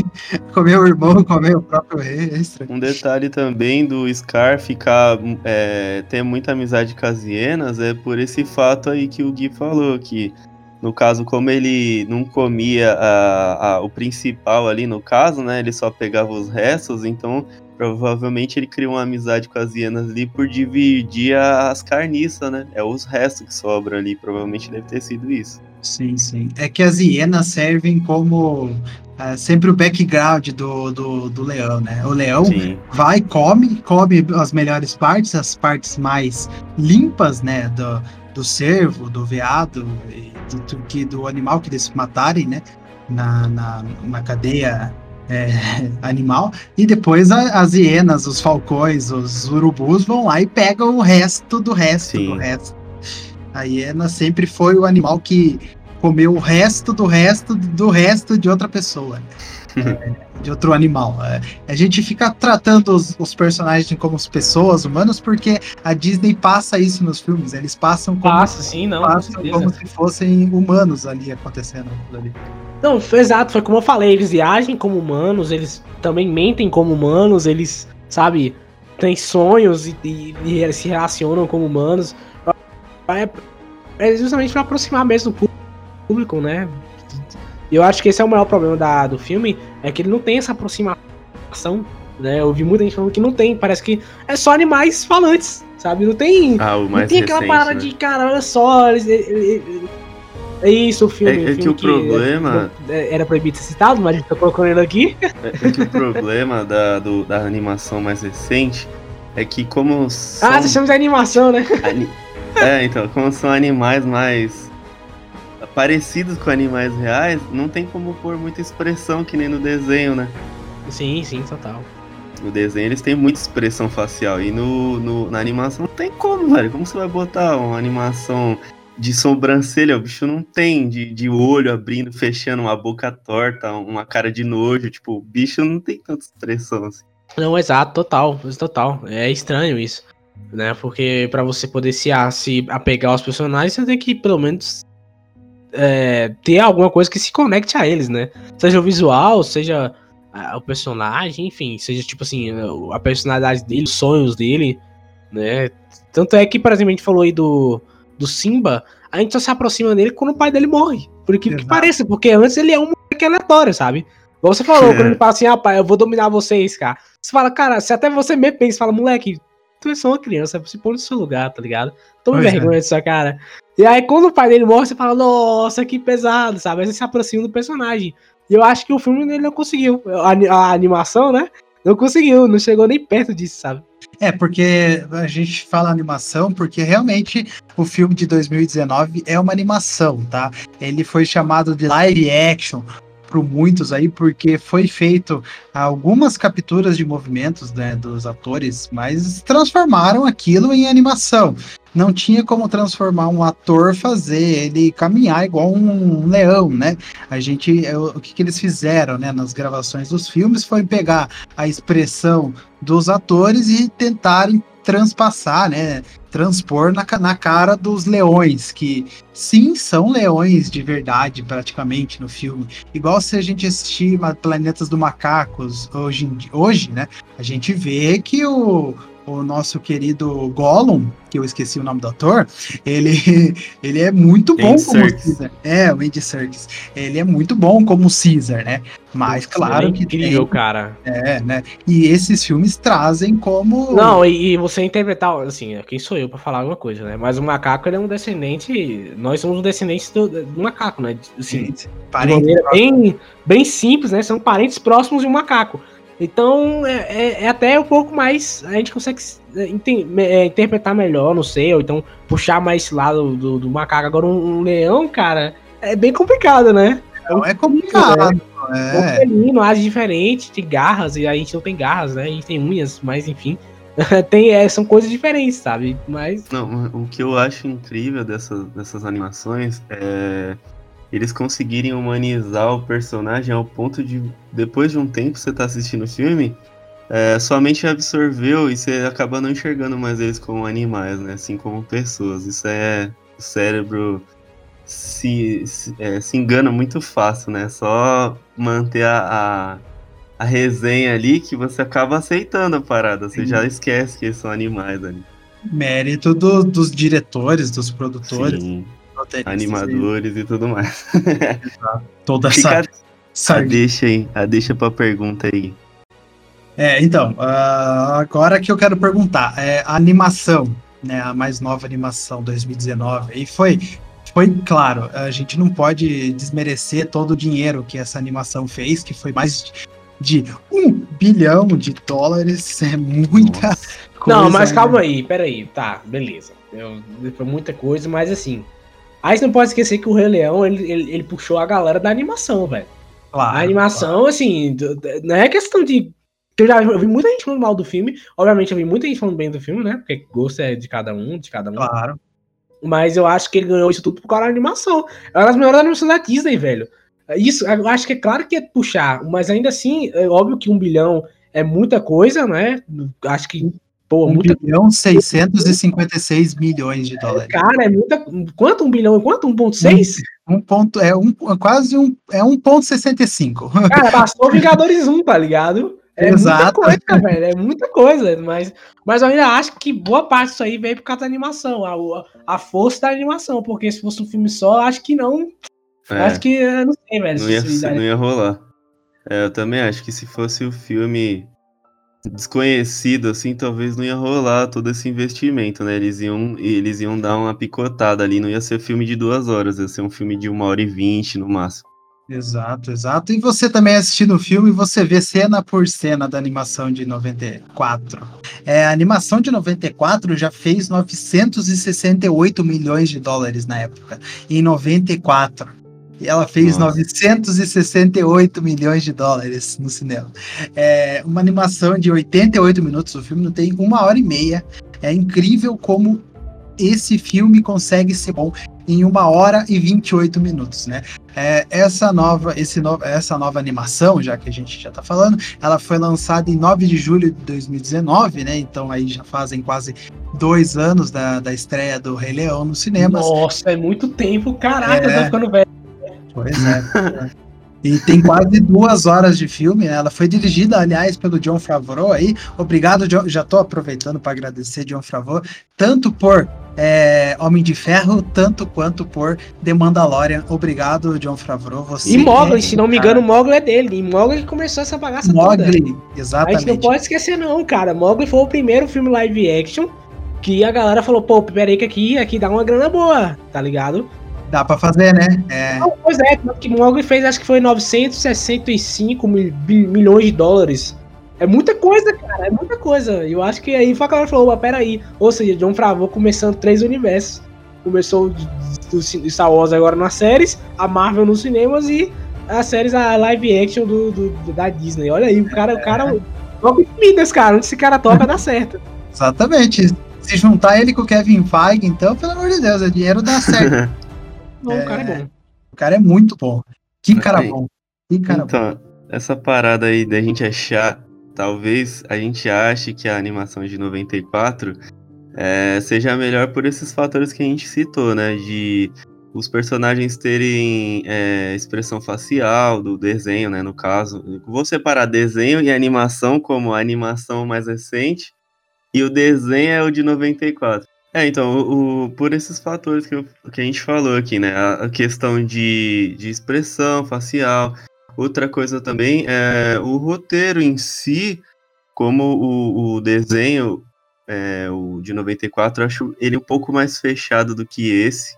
Comer o irmão, comer o próprio rei, é estranho. Um detalhe também do Scar ficar. É, ter muita amizade com as hienas é por esse fato aí que o Gui falou, que no caso, como ele não comia a, a, o principal ali, no caso, né? Ele só pegava os restos, então provavelmente ele criou uma amizade com as hienas ali por dividir as carniças, né? É os restos que sobram ali, provavelmente deve ter sido isso. Sim, sim. É que as hienas servem como é, sempre o background do, do, do leão, né? O leão sim. vai, come, come as melhores partes, as partes mais limpas, né? Do, do cervo, do veado, do, do, do animal que eles matarem, né? Na, na, na cadeia é, animal, e depois a, as hienas, os falcões, os urubus vão lá e pegam o resto do resto Sim. do resto. A hiena sempre foi o animal que comeu o resto do resto do resto de outra pessoa. É, de outro animal. É, a gente fica tratando os, os, personagens como pessoas humanas porque a Disney passa isso nos filmes. Eles passam como, Passa, sim, não, passam como se fossem humanos ali acontecendo ali. Não, exato, foi como eu falei, eles viagem como humanos, eles também mentem como humanos, eles, sabe, têm sonhos e, e, e se relacionam como humanos. É, é justamente para aproximar mesmo do público, né? E eu acho que esse é o maior problema da, do filme, é que ele não tem essa aproximação, né? Eu ouvi muita gente falando que não tem, parece que é só animais falantes, sabe? Não tem, ah, o não tem aquela parada né? de, cara, olha só, eles, é isso o filme. É, é filme que o problema. É, era proibido ser citado, mas a gente tá colocando ele aqui. É, é que o problema da, do, da animação mais recente é que, como. São... Ah, você chama de animação, né? Ani... É, então, como são animais mais parecidos com animais reais, não tem como pôr muita expressão que nem no desenho, né? Sim, sim, total. No desenho eles têm muita expressão facial e no, no, na animação não tem como, velho. Como você vai botar uma animação de sobrancelha? O bicho não tem, de, de olho abrindo, fechando, uma boca torta, uma cara de nojo. Tipo, o bicho não tem tanta expressão assim. Não, exato, total, total. É estranho isso, né? Porque para você poder se, se apegar aos personagens, você tem que pelo menos é, ter alguma coisa que se conecte a eles, né? Seja o visual, seja a, o personagem, enfim, seja tipo assim, a personalidade dele, os sonhos dele, né? Tanto é que, por exemplo, a gente falou aí do, do Simba, a gente só se aproxima dele quando o pai dele morre. Por aquilo que pareça, porque antes ele é um moleque aleatório, sabe? Como você falou, quando ele fala assim, ah, pai, eu vou dominar vocês, cara. Você fala, cara, se até você mesmo pensa, fala, moleque, tu é só uma criança, se põe no seu lugar, tá ligado? Toma pois vergonha é. dessa cara. E aí, quando o pai dele morre, você fala, nossa, que pesado, sabe? Aí você se aproxima do personagem. E eu acho que o filme ele não conseguiu. A, a animação, né? Não conseguiu, não chegou nem perto disso, sabe? É, porque a gente fala animação, porque realmente o filme de 2019 é uma animação, tá? Ele foi chamado de live action por muitos aí, porque foi feito algumas capturas de movimentos né, dos atores, mas transformaram aquilo em animação não tinha como transformar um ator fazer ele caminhar igual um, leão, né? A gente, é, o que, que eles fizeram, né, nas gravações dos filmes foi pegar a expressão dos atores e tentarem transpassar, né? Transpor na, na cara dos leões, que sim, são leões de verdade, praticamente, no filme. Igual se a gente assistir Planetas do Macacos hoje, hoje né? A gente vê que o, o nosso querido Gollum, que eu esqueci o nome do ator, ele, ele é muito bom Andy como Serkis. Caesar. É, o Andy Serkis. Ele é muito bom como Caesar, né? Mas claro é que incrível, cara. é, né? E esses filmes trazem como Não, e, e você interpretar, assim, quem sou eu pra falar alguma coisa, né? Mas o macaco ele é um descendente. Nós somos um descendente do, do macaco, né? Assim, Gente, de bem, bem simples, né? São parentes próximos de um macaco. Então é, é- é até um pouco mais. A gente consegue é, é, interpretar melhor, não sei, ou então puxar mais esse lado do, do macaco. Agora, um, um leão, cara, é bem complicado, né? não é complicado. Um É, felino age diferente, tem garras, e a gente não tem garras, né? A gente tem unhas, mas enfim. tem, é, são coisas diferentes, sabe? Mas. Não, o que eu acho incrível dessas, dessas animações é eles conseguirem humanizar o personagem ao ponto de, depois de um tempo você tá assistindo o filme, é, sua mente absorveu e você acaba não enxergando mais eles como animais, né? Assim como pessoas. Isso é. O cérebro se, se, é, se engana muito fácil, né? Só manter a, a, a resenha ali que você acaba aceitando a parada. Você Sim. já esquece que eles são animais ali. mérito do- dos diretores, dos produtores, Sim. Roteiristas, animadores e tudo mais. toda essa, Fica essa a deixa aí, a deixa pra pergunta aí. É, então, ah, agora que eu quero perguntar, é, a animação, né, a mais nova animação 2019, e foi, foi claro, a gente não pode desmerecer todo o dinheiro que essa animação fez, que foi mais de um bilhão de dólares, é muita Nossa. coisa. não, mas né? calma aí, peraí. Tá, beleza. Eu, foi muita coisa, mas assim. Aí você não pode esquecer que o Rei Leão, ele, ele, ele puxou a galera da animação, velho. Claro, A animação, assim, d- d- não é questão de. Eu já eu vi muita gente falando mal do filme. Obviamente, eu vi muita gente falando bem do filme, né? Porque gosto é de cada um, de cada um. Claro, Mas eu acho que ele ganhou isso tudo por causa da animação. É uma das melhores animações da Disney, velho. Isso, eu acho que é claro que é puxar, mas ainda assim, é óbvio que um bilhão é muita coisa, né? Acho que, pô, 1 muita. bilhão 656 milhões de dólares. Cara, é muita. Quanto? Um bilhão? Quanto? 1,6? Um ponto, é um, quase um, é 1.65. Cara, passou Vingadores 1, tá ligado? É Exato. muita coisa, velho. É muita coisa. Mas, mas eu ainda acho que boa parte disso aí veio por causa da animação. A, a força da animação. Porque se fosse um filme só, acho que não. É, Acho que. eu Não sei, velho. não, se- ia, não ia rolar. É, eu também acho que se fosse o filme desconhecido, assim, talvez não ia rolar todo esse investimento, né? Eles iam, eles iam dar uma picotada ali, não ia ser filme de duas horas, ia ser um filme de uma hora e vinte no máximo. Exato, exato. E você também assistindo o filme, você vê cena por cena da animação de 94. É, a animação de 94 já fez 968 milhões de dólares na época, em 94. E ela fez Nossa. 968 milhões de dólares no cinema. É uma animação de 88 minutos, o filme não tem uma hora e meia. É incrível como esse filme consegue ser bom em uma hora e 28 minutos, né? É, essa nova, esse no, essa nova animação, já que a gente já tá falando, ela foi lançada em 9 de julho de 2019, né? Então aí já fazem quase dois anos da, da estreia do Rei Leão nos cinemas. Nossa, é muito tempo. Caraca, É. ficando velho. Pois é. E tem quase duas horas de filme, né? Ela foi dirigida, aliás, pelo John Favreau aí. Obrigado, John. Já tô aproveitando para agradecer John Favreau, tanto por é, Homem de Ferro, tanto quanto por The Mandalorian. Obrigado, John Favreau. Você E Mogli, é, se não me engano, Mogli é dele. E Mogli começou essa bagaça toda. Mogli, A gente não exatamente. pode esquecer, não, cara. Mogli foi o primeiro filme live action que a galera falou, pô, peraí que aqui, aqui dá uma grana boa, tá ligado? Dá para fazer, né? É, Não, pois é, tanto que Mogli fez, acho que foi 965 mil, milhões de dólares. É muita coisa, cara, é muita coisa. E eu acho que aí foi a galera falou, opa, peraí. Ou seja, John Favreau começando três universos. Começou de Star Wars agora nas séries, a Marvel nos cinemas e as séries, a live action do, do- da Disney. Olha aí, o cara, o cara toca infinitas, cara. Onde esse cara toca, dá certo. exatamente. Se juntar ele com o Kevin Feige, então, pelo amor de Deus, o dinheiro dá certo. Não, o cara é bom. o cara é muito bom. Que cara Aí. bom. Que cara bom. Então, essa parada aí da gente achar, talvez a gente ache que a animação de 94 é, seja melhor por esses fatores que a gente citou, né? De os personagens terem é, expressão facial do desenho, né? No caso, vou separar desenho e animação como a animação mais recente e o desenho é o de 94. É, então, o, o, por esses fatores que, eu, que a gente falou aqui, né? A, a, questão de, de expressão facial. Outra coisa também é o roteiro em si, como o, o desenho, é, o de 94, eu acho ele um pouco mais fechado do que esse.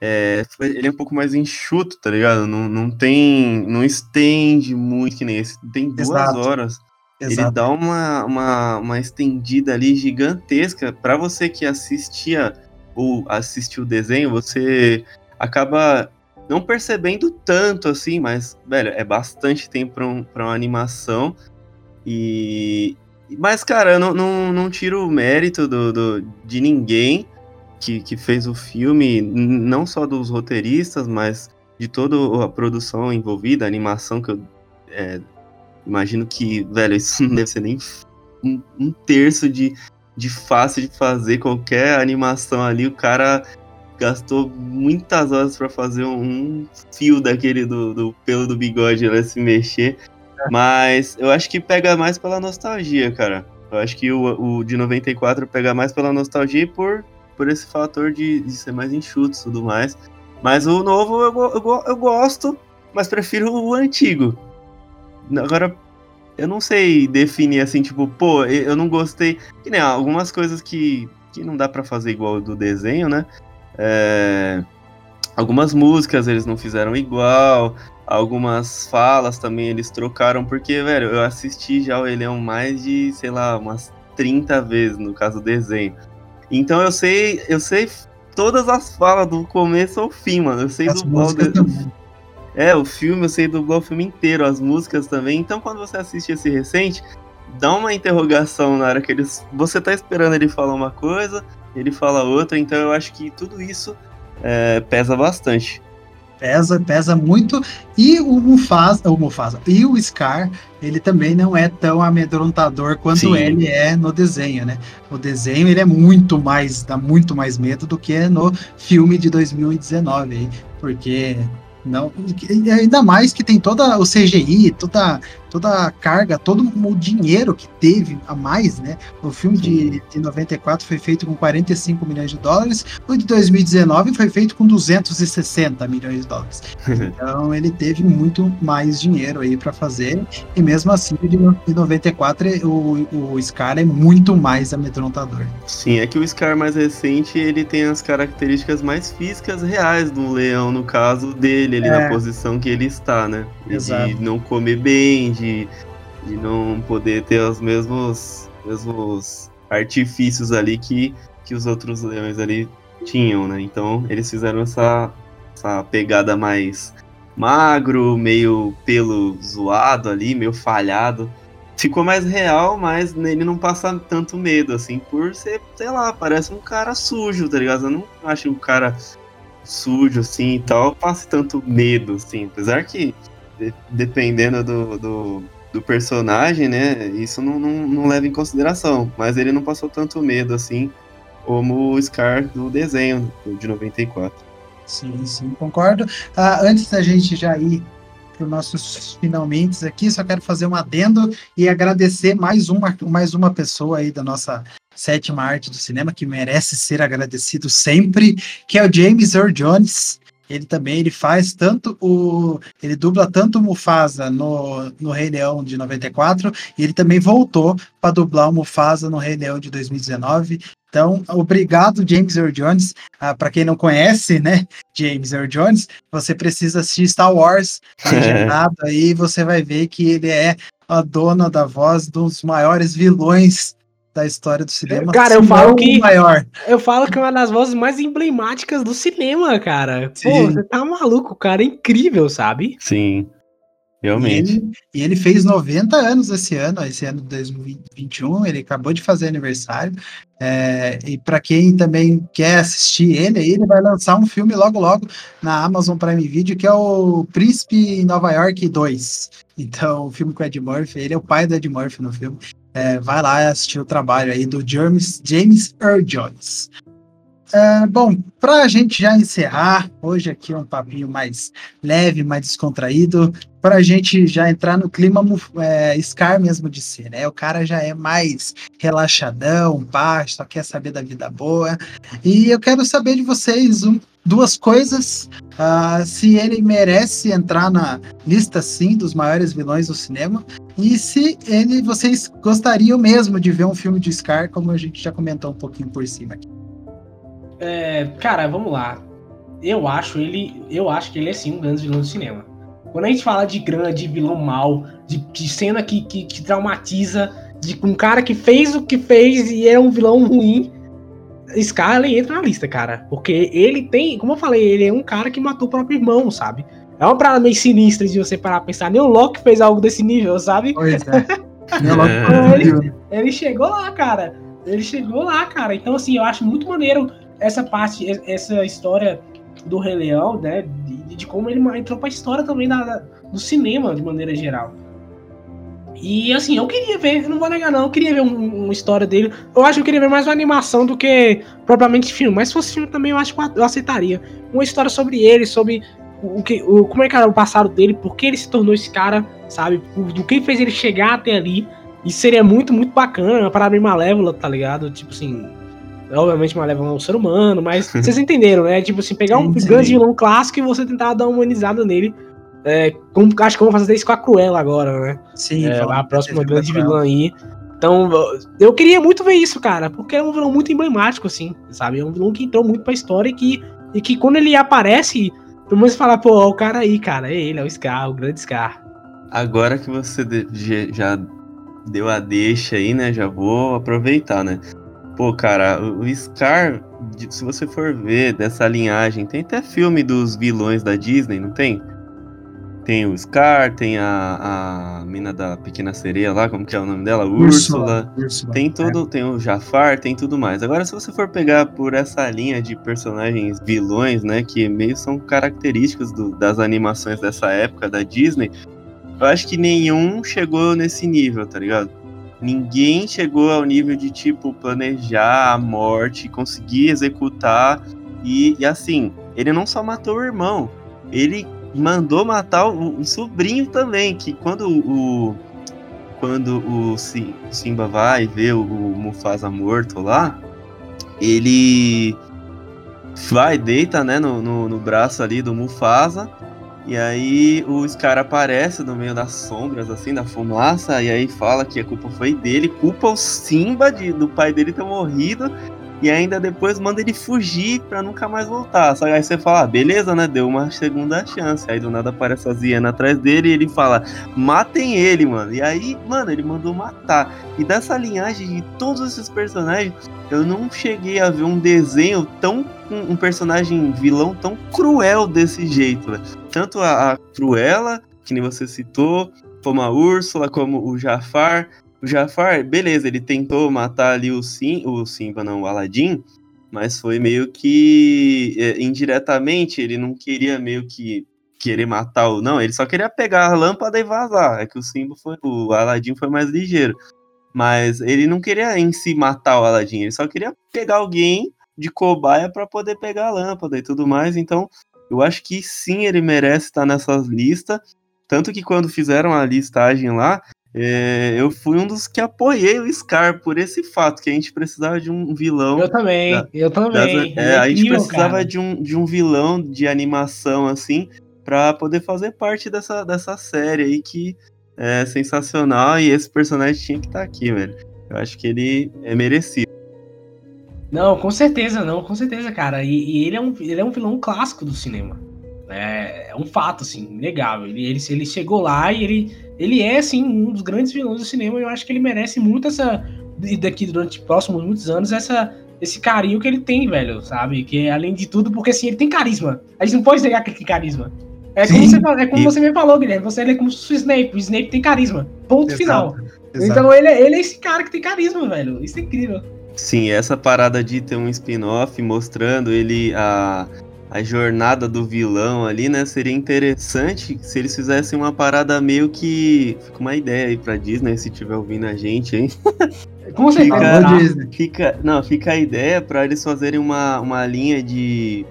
É, ele é um pouco mais enxuto, tá ligado? Não, não tem. Não estende muito que nem esse. Tem duas Exato. horas. Exato. Ele dá uma, uma, uma estendida ali gigantesca. para você que assistia ou assistiu o desenho, você acaba não percebendo tanto assim, mas, velho, é bastante tempo pra, um, pra uma animação. E. Mas, cara, eu não, não, não tiro o mérito do, do, de ninguém que, que fez o filme, não só dos roteiristas, mas de toda a produção envolvida, a animação que eu é, Imagino que, velho, isso não deve ser nem um, um terço de, de fácil de fazer qualquer animação ali. O cara gastou muitas horas para fazer um fio daquele do, do pelo do bigode né, se mexer. Mas eu acho que pega mais pela nostalgia, cara. Eu acho que o, o de 94 pega mais pela nostalgia e por, por esse fator de, de ser mais enxuto e tudo mais. Mas o novo eu, eu, eu gosto, mas prefiro o antigo. Agora, eu não sei definir assim, tipo, pô, eu não gostei. Que nem algumas coisas que, que não dá para fazer igual do desenho, né? É, algumas músicas eles não fizeram igual, algumas falas também eles trocaram, porque, velho, eu assisti já o Eleão mais de, sei lá, umas 30 vezes no caso do desenho. Então eu sei, eu sei todas as falas do começo ao fim, mano. Eu sei as do qual. É, o filme, eu sei dublar o filme inteiro, as músicas também. Então, quando você assiste esse recente, dá uma interrogação na hora que eles. Você tá esperando ele falar uma coisa, ele fala outra, então eu acho que tudo isso é, pesa bastante. Pesa, pesa muito. E o Mufasa, o Mufasa e o Scar, ele também não é tão amedrontador quanto Sim. ele é no desenho, né? O desenho ele é muito mais, dá muito mais medo do que no filme de 2019, porque não, ainda mais que tem toda o CGI, toda, toda a carga, todo o dinheiro que teve a mais, né? O filme de, de 94 foi feito com 45 milhões de dólares, o de 2019 foi feito com 260 milhões de dólares. Então ele teve muito mais dinheiro aí para fazer, e mesmo assim, de 94 o, o Scar é muito mais amedrontador. Sim, é que o Scar mais recente ele tem as características mais físicas reais do leão, no caso dele ele é. na posição que ele está, né? Exato. De não comer bem, de, de não poder ter os mesmos, mesmos artifícios ali que, que os outros leões ali tinham, né? Então eles fizeram essa, essa pegada mais magro, meio pelo zoado ali, meio falhado. Ficou mais real, mas ele não passa tanto medo, assim, por ser, sei lá, parece um cara sujo, tá ligado? Eu não acho um cara sujo, assim, e tal, passe tanto medo, assim. Apesar que, de, dependendo do, do, do, personagem, né, isso não, não, não, leva em consideração. Mas ele não passou tanto medo, assim, como o Scar do desenho de 94. Sim, sim, concordo. Ah, antes da gente já ir para os nossos finalmente aqui, só quero fazer um adendo e agradecer mais uma, mais uma pessoa aí da nossa sétima arte do cinema, que merece ser agradecido sempre, que é o James Earl Jones. Ele também ele faz tanto o. Ele dubla tanto o Mufasa no, no Rei Leão de 94, e ele também voltou para dublar o Mufasa no Rei Leão de 2019. Então, obrigado, James Earl Jones. Ah, para quem não conhece, né, James Earl Jones, você precisa assistir Star Wars legendado aí, você vai ver que ele é a dona da voz dos maiores vilões da história do cinema. Cara, eu falo que maior. Eu falo que é uma das vozes mais emblemáticas do cinema, cara. Sim. Pô, você tá maluco, cara, é incrível, sabe? Sim. Realmente. E ele, e ele, fez 90 anos esse ano, esse ano de 2021, ele acabou de fazer aniversário. É, e para quem também quer assistir ele, ele vai lançar um filme logo logo na Amazon Prime Video, que é o Príncipe em Nova York 2. Então, o filme com o Ed Murphy, ele é o pai do Ed Murphy no filme. É, vai lá assistir o trabalho aí do James, James Earl Jones. É, bom, para a gente já encerrar, hoje aqui é um papinho mais leve, mais descontraído, para a gente já entrar no clima é, Scar mesmo de ser, né? O cara já é mais relaxadão, baixo, só quer saber da vida boa. E eu quero saber de vocês um, duas coisas: uh, se ele merece entrar na lista sim dos maiores vilões do cinema, e se ele vocês gostariam mesmo de ver um filme de Scar, como a gente já comentou um pouquinho por cima aqui. É, cara, vamos lá. Eu acho ele. Eu acho que ele é sim um grande vilão do cinema. Quando a gente fala de grande vilão mal, de, de cena que, que, que, traumatiza, de um cara que fez o que fez e é um vilão ruim, Scarlett entra na lista, cara. Porque ele tem, como eu falei, ele é um cara que matou o próprio irmão, sabe? É uma parada meio sinistra de você parar pra pensar. Nem o Loki fez algo desse nível, sabe? Pois é. ele, ele chegou lá, cara. Ele chegou lá, cara. Então, assim, eu acho muito maneiro essa parte, essa história do Rei Leão, né? De, de como ele entrou pra história também da, do cinema, de maneira geral. E assim, eu queria ver, não vou negar não, eu queria ver um, uma história dele. Eu acho que eu queria ver mais uma animação do que propriamente filme. Mas se fosse filme também, eu acho que eu aceitaria. Uma história sobre ele, sobre o que, o, como é que era o passado dele, por que ele se tornou esse cara, sabe? Do que fez ele chegar até ali. Isso seria muito, muito bacana, uma parada meio malévola, tá ligado? Tipo assim, obviamente Malévola é um ser humano, mas vocês entenderam, né? Tipo assim, pegar um grande vilão clássico e você tentar dar uma humanizada nele. É, como, acho que vamos fazer isso com a Cruella agora, né? Sim, é, a próxima grande vilã aí. Então, eu queria muito ver isso, cara, porque é um vilão muito emblemático, assim, sabe? É um vilão que entrou muito pra história e que, e que quando ele aparece, todo mundo fala, pô, o cara aí, cara, é ele, é o Scar, o grande Scar. Agora que você já deu a deixa aí, né? Já vou aproveitar, né? Pô, cara, o Scar, se você for ver dessa linhagem, tem até filme dos vilões da Disney, não tem? Tem o Scar, tem a, a mina da Pequena Sereia lá, como que é o nome dela? Úrsula. Úrsula. Tem todo, é. tem o Jafar, tem tudo mais. Agora, se você for pegar por essa linha de personagens vilões, né, que meio são característicos do, das animações dessa época da Disney, eu acho que nenhum chegou nesse nível, tá ligado? Ninguém chegou ao nível de, tipo, planejar a morte, conseguir executar. E, e assim, ele não só matou o irmão, ele mandou matar o, o sobrinho também, que quando o. Quando o Simba vai ver o, Mufasa morto lá, ele vai, deita, né, no, no, no braço ali do Mufasa e aí o Scar aparece no meio das sombras, assim, da fumaça, e aí fala que a culpa foi dele, culpa o Simba de, do pai dele ter morrido, e ainda depois manda ele fugir pra nunca mais voltar. Só aí você fala, ah, beleza, né? Deu uma segunda chance. Aí do nada aparece a Ziana atrás dele e ele fala, matem ele, mano. E aí, mano, ele mandou matar. E dessa linhagem de todos esses personagens, eu não cheguei a ver um desenho tão. um personagem vilão tão cruel desse jeito, né? Tanto a, a Cruella, que nem você citou, como a Úrsula, como o Jafar. O Jafar, beleza, ele tentou matar ali o, Sim, o Simba, não, o Aladdin, mas foi meio que é, indiretamente, ele não queria meio que querer matar o não, ele só queria pegar a lâmpada e vazar. É que o Simba foi, o Aladdin foi mais ligeiro. Mas ele não queria em si matar o Aladdin, ele só queria pegar alguém de cobaia para poder pegar a lâmpada e tudo mais. Então, eu acho que sim, ele merece estar nessas listas. Tanto que quando fizeram a listagem lá, é, eu fui um dos que apoiei o Scar por esse fato, que a gente precisava de um vilão. Eu também, da, eu também. Das, é, a gente precisava de um, de um vilão de animação, assim, para poder fazer parte dessa, dessa série aí que é sensacional e esse personagem tinha que estar tá aqui, velho. Eu acho que ele é merecido. Não, com certeza, não, com certeza, cara. E, e ele, é um, ele é um vilão clássico do cinema. É, é um fato, assim, inegável. Ele, ele, ele chegou lá e ele, ele é, assim, um dos grandes vilões do cinema. E eu acho que ele merece muito essa. Daqui durante próximos muitos anos, essa, esse carinho que ele tem, velho, sabe? Que além de tudo, porque assim, ele tem carisma. A gente não pode negar que ele tem carisma. É como, você, é como você me falou, Guilherme. Você é como o Snape. O Snape tem carisma. Ponto exato, final. Exato. Então ele, ele é esse cara que tem carisma, velho. Isso é incrível. Sim, essa parada de ter um spin-off mostrando ele a a jornada do vilão ali, né? Seria interessante se eles fizessem uma parada meio que. Fica uma ideia aí pra Disney, se tiver ouvindo a gente, hein? Com certeza. Fica- Disney. Fica, não, fica a ideia pra eles fazerem uma, uma linha de,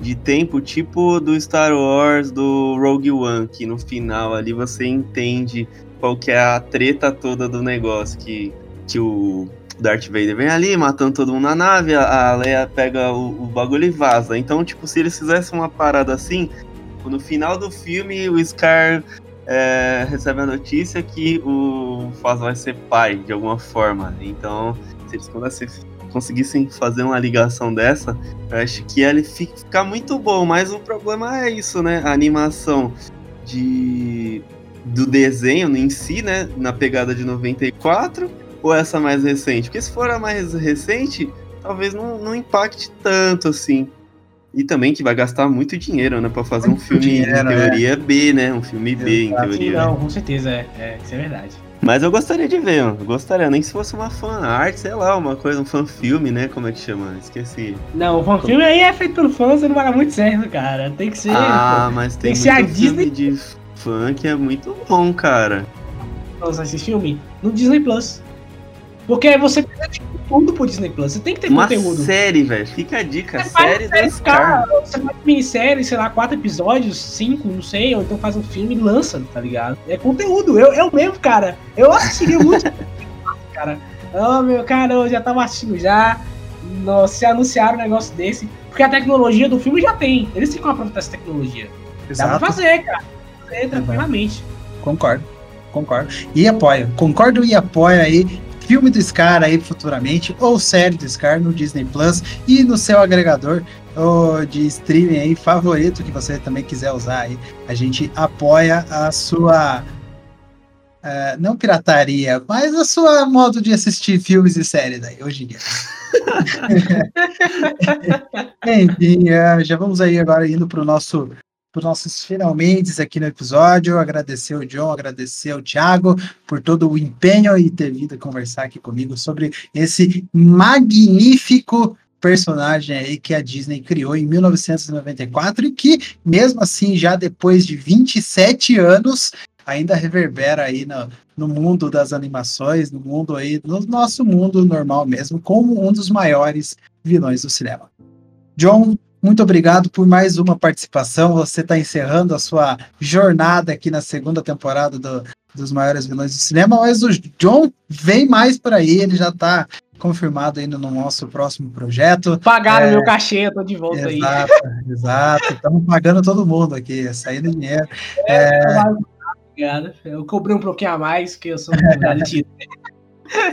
de tempo tipo do Star Wars do Rogue One, que no final ali você entende qual que é a treta toda do negócio, que, que o Darth Vader vem ali matando todo mundo na nave, a Leia pega o, o bagulho e vaza. Então, tipo, se eles fizessem uma parada assim, no final do filme o Scar é, recebe a notícia que o Faz vai ser pai, de alguma forma. Então, se eles conseguissem- fazer uma ligação dessa, eu acho que ia fi- ficar muito bom. Mas o problema é isso, né? A animação de do desenho em si, né? Na pegada de 94, ou essa mais recente? Porque se for a mais recente, talvez não, não impacte tanto assim. E também que vai gastar muito dinheiro, né? Pra fazer um Muito filme, dinheiro, em teoria, B, né? Um filme B, em teoria. não, com certeza, é, é, isso é verdade. Mas eu gostaria de ver, mano. Eu Gostaria, nem se fosse uma fan art, sei lá, uma coisa, um fan filme, né? Como é que chama? Esqueci. Não, o fanfilme aí é feito pelo fã, você não vai dar muito certo, cara. Tem que ser. Ah, mas tem, tem que ser a filme Disney. de fã que é muito bom, cara. lançar esse filme no Disney Plus. Porque você precisa de tudo pro Disney Plus. Você tem que ter Uma conteúdo. série, velho. Fica a dica, Você faz série do Scar. cara, Você faz minissérie, sei lá, quatro episódios, cinco, não sei, ou então faz um filme e lança, tá ligado? É conteúdo. Eu, eu mesmo, cara, eu assistiria muito. cara. Oh, meu, cara, eu já tava assistindo já. Nossa, se anunciaram um negócio desse. Porque a tecnologia do filme já tem. Eles têm como aproveitar essa tecnologia. Dá pra Exato. fazer, cara. Fazer tranquilamente. Concordo. Concordo. E apoio. Concordo e apoio aí. Filme do Scar aí futuramente, ou série do Scar no Disney Plus e no seu agregador de streaming aí favorito que você também quiser usar aí. A gente apoia a sua. eh, não pirataria, mas a sua modo de assistir filmes e séries aí, hoje em dia. Enfim, eh, já vamos aí agora indo para o nosso os nossos finalmente aqui no episódio. Agradecer o John, agradecer o Thiago por todo o empenho e ter vindo conversar aqui comigo sobre esse magnífico personagem aí que a Disney criou em 1994 e que, mesmo assim, já depois de 27 anos, ainda reverbera aí no, no mundo das animações, no mundo aí, no nosso mundo normal mesmo, como um dos maiores vilões do cinema. John, muito obrigado por mais uma participação. Você está encerrando a sua jornada aqui na segunda temporada do- dos maiores vilões do cinema, mas o John vem mais por aí, ele já está confirmado ainda no nosso próximo projeto. Pagaram É. meu cachê, eu tô de volta aí. Exato, exato. Estamos pagando todo mundo aqui, saindo dinheiro. Obrigado. Eu cobrei um pouquinho a mais, que eu sou um.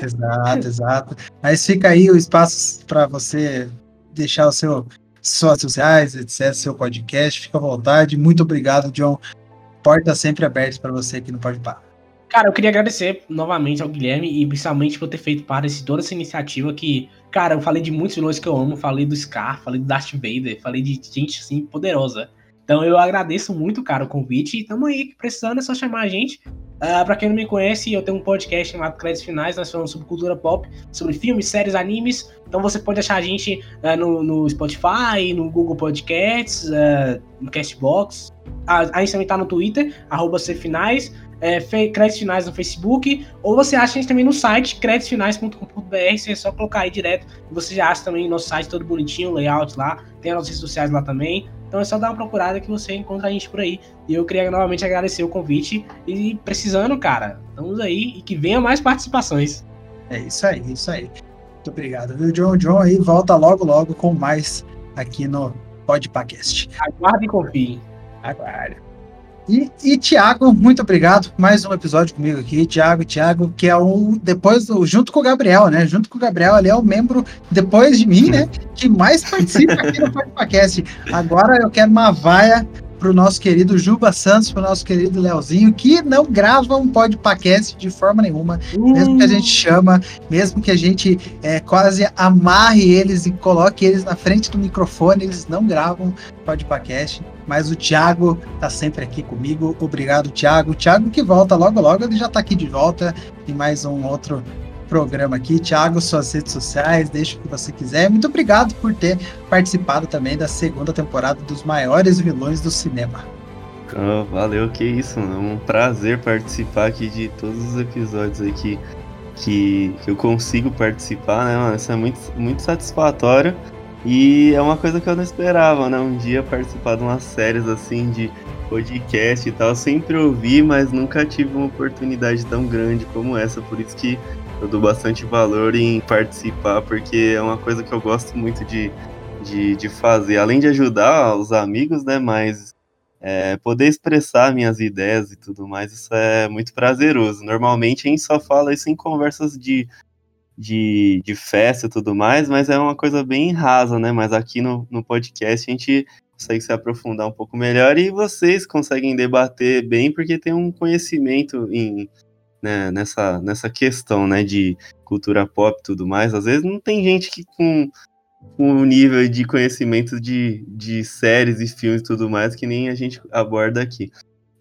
Exato, exato. Mas fica aí o espaço para você deixar o seu suas sociais, etc, seu podcast, fica à vontade. Muito obrigado, John. Porta sempre aberta para você aqui no Pode Pá. Cara, eu queria agradecer novamente ao Guilherme e principalmente por ter feito parte de toda essa iniciativa que, cara, eu falei de muitos vilões que eu amo, falei do Scar, falei do Darth Vader, falei de gente assim poderosa. Então eu agradeço muito, cara, o convite e tamo aí, precisando é só chamar a gente. Ah, pra quem não me conhece, eu tenho um podcast chamado Créditos Finais, nós falamos sobre cultura pop, sobre filmes, séries, animes. Então você pode achar a gente ah, no, no Spotify, no Google Podcasts, ah, no Castbox. A, a gente também tá no Twitter, arroba Cfinais é, créditos finais no Facebook, ou você acha a gente também no site creditosfinais.com.br, você é só colocar aí direto, você já acha também nosso site todo bonitinho, layout lá, tem as nossas redes sociais lá também, então é só dar uma procurada que você encontra a gente por aí. E eu queria novamente agradecer o convite, e precisando, cara, estamos aí, e que venha mais participações. É isso aí, isso aí. Muito obrigado, viu, John? John aí volta logo, logo com mais aqui no Podpacast. Aguarde e confie. Aguarde. E, e Tiago, muito obrigado. Mais um episódio comigo aqui. Tiago, Tiago, que é o. Depois do. Junto com o Gabriel, né? Junto com o Gabriel, ele é o membro, depois de mim, né? Que mais participa aqui no podcast. Agora eu quero uma vaia pro nosso querido Juba Santos, pro nosso querido Leozinho, que não grava um podcast de forma nenhuma. Mesmo que a gente chama, mesmo que a gente é, quase amarre eles e coloque eles na frente do microfone, eles não gravam podcast. Mas o Thiago tá sempre aqui comigo. Obrigado, Thiago. O Thiago que volta logo, logo, ele já tá aqui de volta em mais um outro programa aqui. Thiago, suas redes sociais, deixa o que você quiser. Muito obrigado por ter participado também da segunda temporada dos maiores vilões do cinema. Oh, valeu, que isso, mano. É um prazer participar aqui de todos os episódios aí que, que, eu consigo participar, né, mano? Isso é muito, muito satisfatório. E é uma coisa que eu não esperava, né? Um dia participar de umas séries assim de podcast e tal. Sempre ouvi, mas nunca tive uma oportunidade tão grande como essa. Por isso que eu dou bastante valor em participar, porque é uma coisa que eu gosto muito de, de, de fazer. Além de ajudar os amigos, né? Mas é, poder expressar minhas ideias e tudo mais, isso é muito prazeroso. Normalmente a gente só fala isso em conversas de, de, de festa e tudo mais, mas é uma coisa bem rasa, né? Mas aqui no, no podcast a gente consegue se aprofundar um pouco melhor e vocês conseguem debater bem porque tem um conhecimento em, né, nessa, nessa questão né, de cultura pop e tudo mais. Às vezes não tem gente que com, um nível de conhecimento de, de séries e filmes e tudo mais que nem a gente aborda aqui.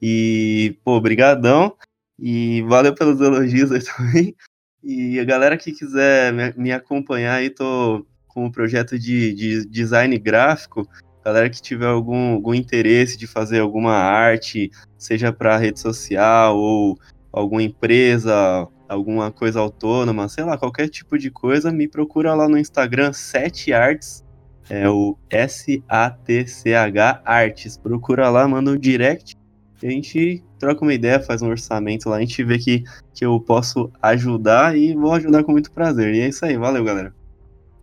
E, pô, brigadão. E valeu pelos elogios aí também. E a galera que quiser me, me acompanhar aí, tô com um projeto de, de design gráfico galera que tiver algum, algum interesse de fazer alguma arte, seja para rede social ou alguma empresa, alguma coisa autônoma, sei lá, qualquer tipo de coisa, me procura lá no Instagram, 7arts, é o S-A-T-C-H Arts. Procura lá, manda um direct, a gente troca uma ideia, faz um orçamento lá, a gente vê que, que eu posso ajudar e vou ajudar com muito prazer. E é isso aí, valeu, galera.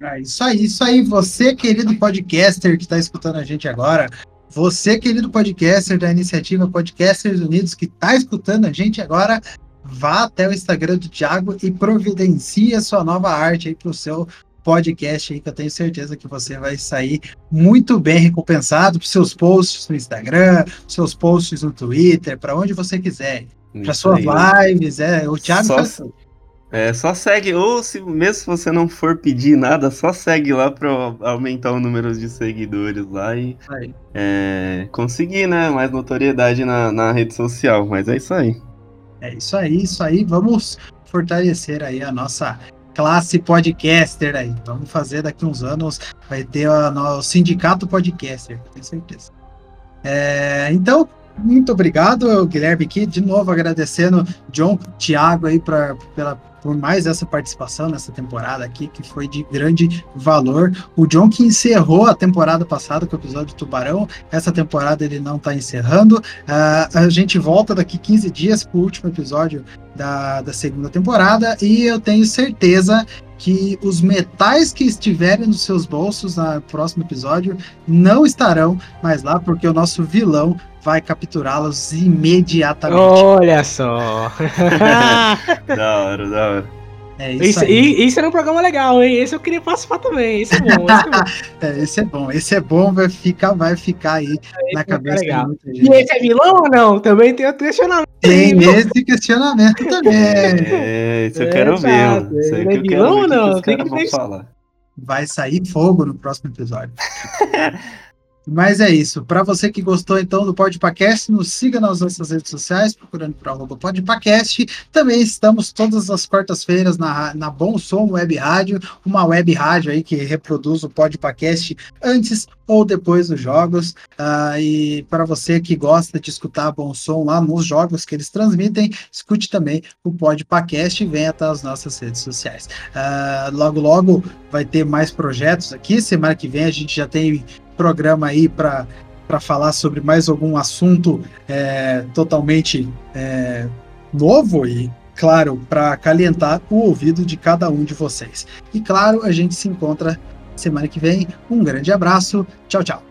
É isso aí, isso aí. Você, querido podcaster que está escutando a gente agora, você, querido podcaster da iniciativa Podcasters Unidos que está escutando a gente agora, vá até o Instagram do Thiago e providencie a sua nova arte aí para o seu podcast aí, que eu tenho certeza que você vai sair muito bem recompensado para seus posts no Instagram, seus posts no Twitter, para onde você quiser. Para suas lives, é. O Thiago Só... faz é, só segue, ou se mesmo se você não for pedir nada, só segue lá para aumentar o número de seguidores lá e é, conseguir, né, mais notoriedade na, na rede social. Mas é isso aí. É isso aí, isso aí. Vamos fortalecer aí a nossa classe podcaster aí. Vamos fazer daqui uns anos, vai ter o sindicato podcaster, tenho certeza. É, então, muito obrigado, Guilherme, aqui de novo agradecendo John, Thiago aí pra, pela por mais essa participação nessa temporada aqui, que foi de grande valor. O John que encerrou a temporada passada com o episódio Tubarão, essa temporada ele não está encerrando. Uh, a gente volta daqui 15 dias para o último episódio da, da segunda temporada e eu tenho certeza que os metais que estiverem nos seus bolsos no próximo episódio não estarão mais lá, porque o nosso vilão vai capturá-los imediatamente. Olha só! da hora, da hora. É isso, isso, isso era um programa legal, hein? Esse eu queria participar também. Esse é bom. Esse é bom, é, esse é bom. Esse é bom, vai ficar, vai ficar aí é, na cabeça de muita gente. E esse é vilão ou não? Também tem outro questionamento. Tem esse questionamento também. É, isso eu quero ver. Isso é vilão ou não? Tem que ver. Vai sair fogo no próximo episódio. Mas é isso. Para você que gostou então do Podpacast, nos siga nas nossas redes sociais, procurando por arroba Podpacast. Também estamos todas as quartas-feiras na, na Bom Som Web Rádio, uma web rádio aí que reproduz o Podpacast antes ou depois dos jogos. Uh, e para você que gosta de escutar Bom Som lá nos jogos que eles transmitem, escute também o Podpacast e venha até as nossas redes sociais. Uh, logo, logo vai ter mais projetos aqui. Semana que vem a gente já tem programa aí para falar sobre mais algum assunto é, totalmente é, novo e, claro, para calentar o ouvido de cada um de vocês. E, claro, a gente se encontra semana que vem. Um grande abraço. Tchau, tchau.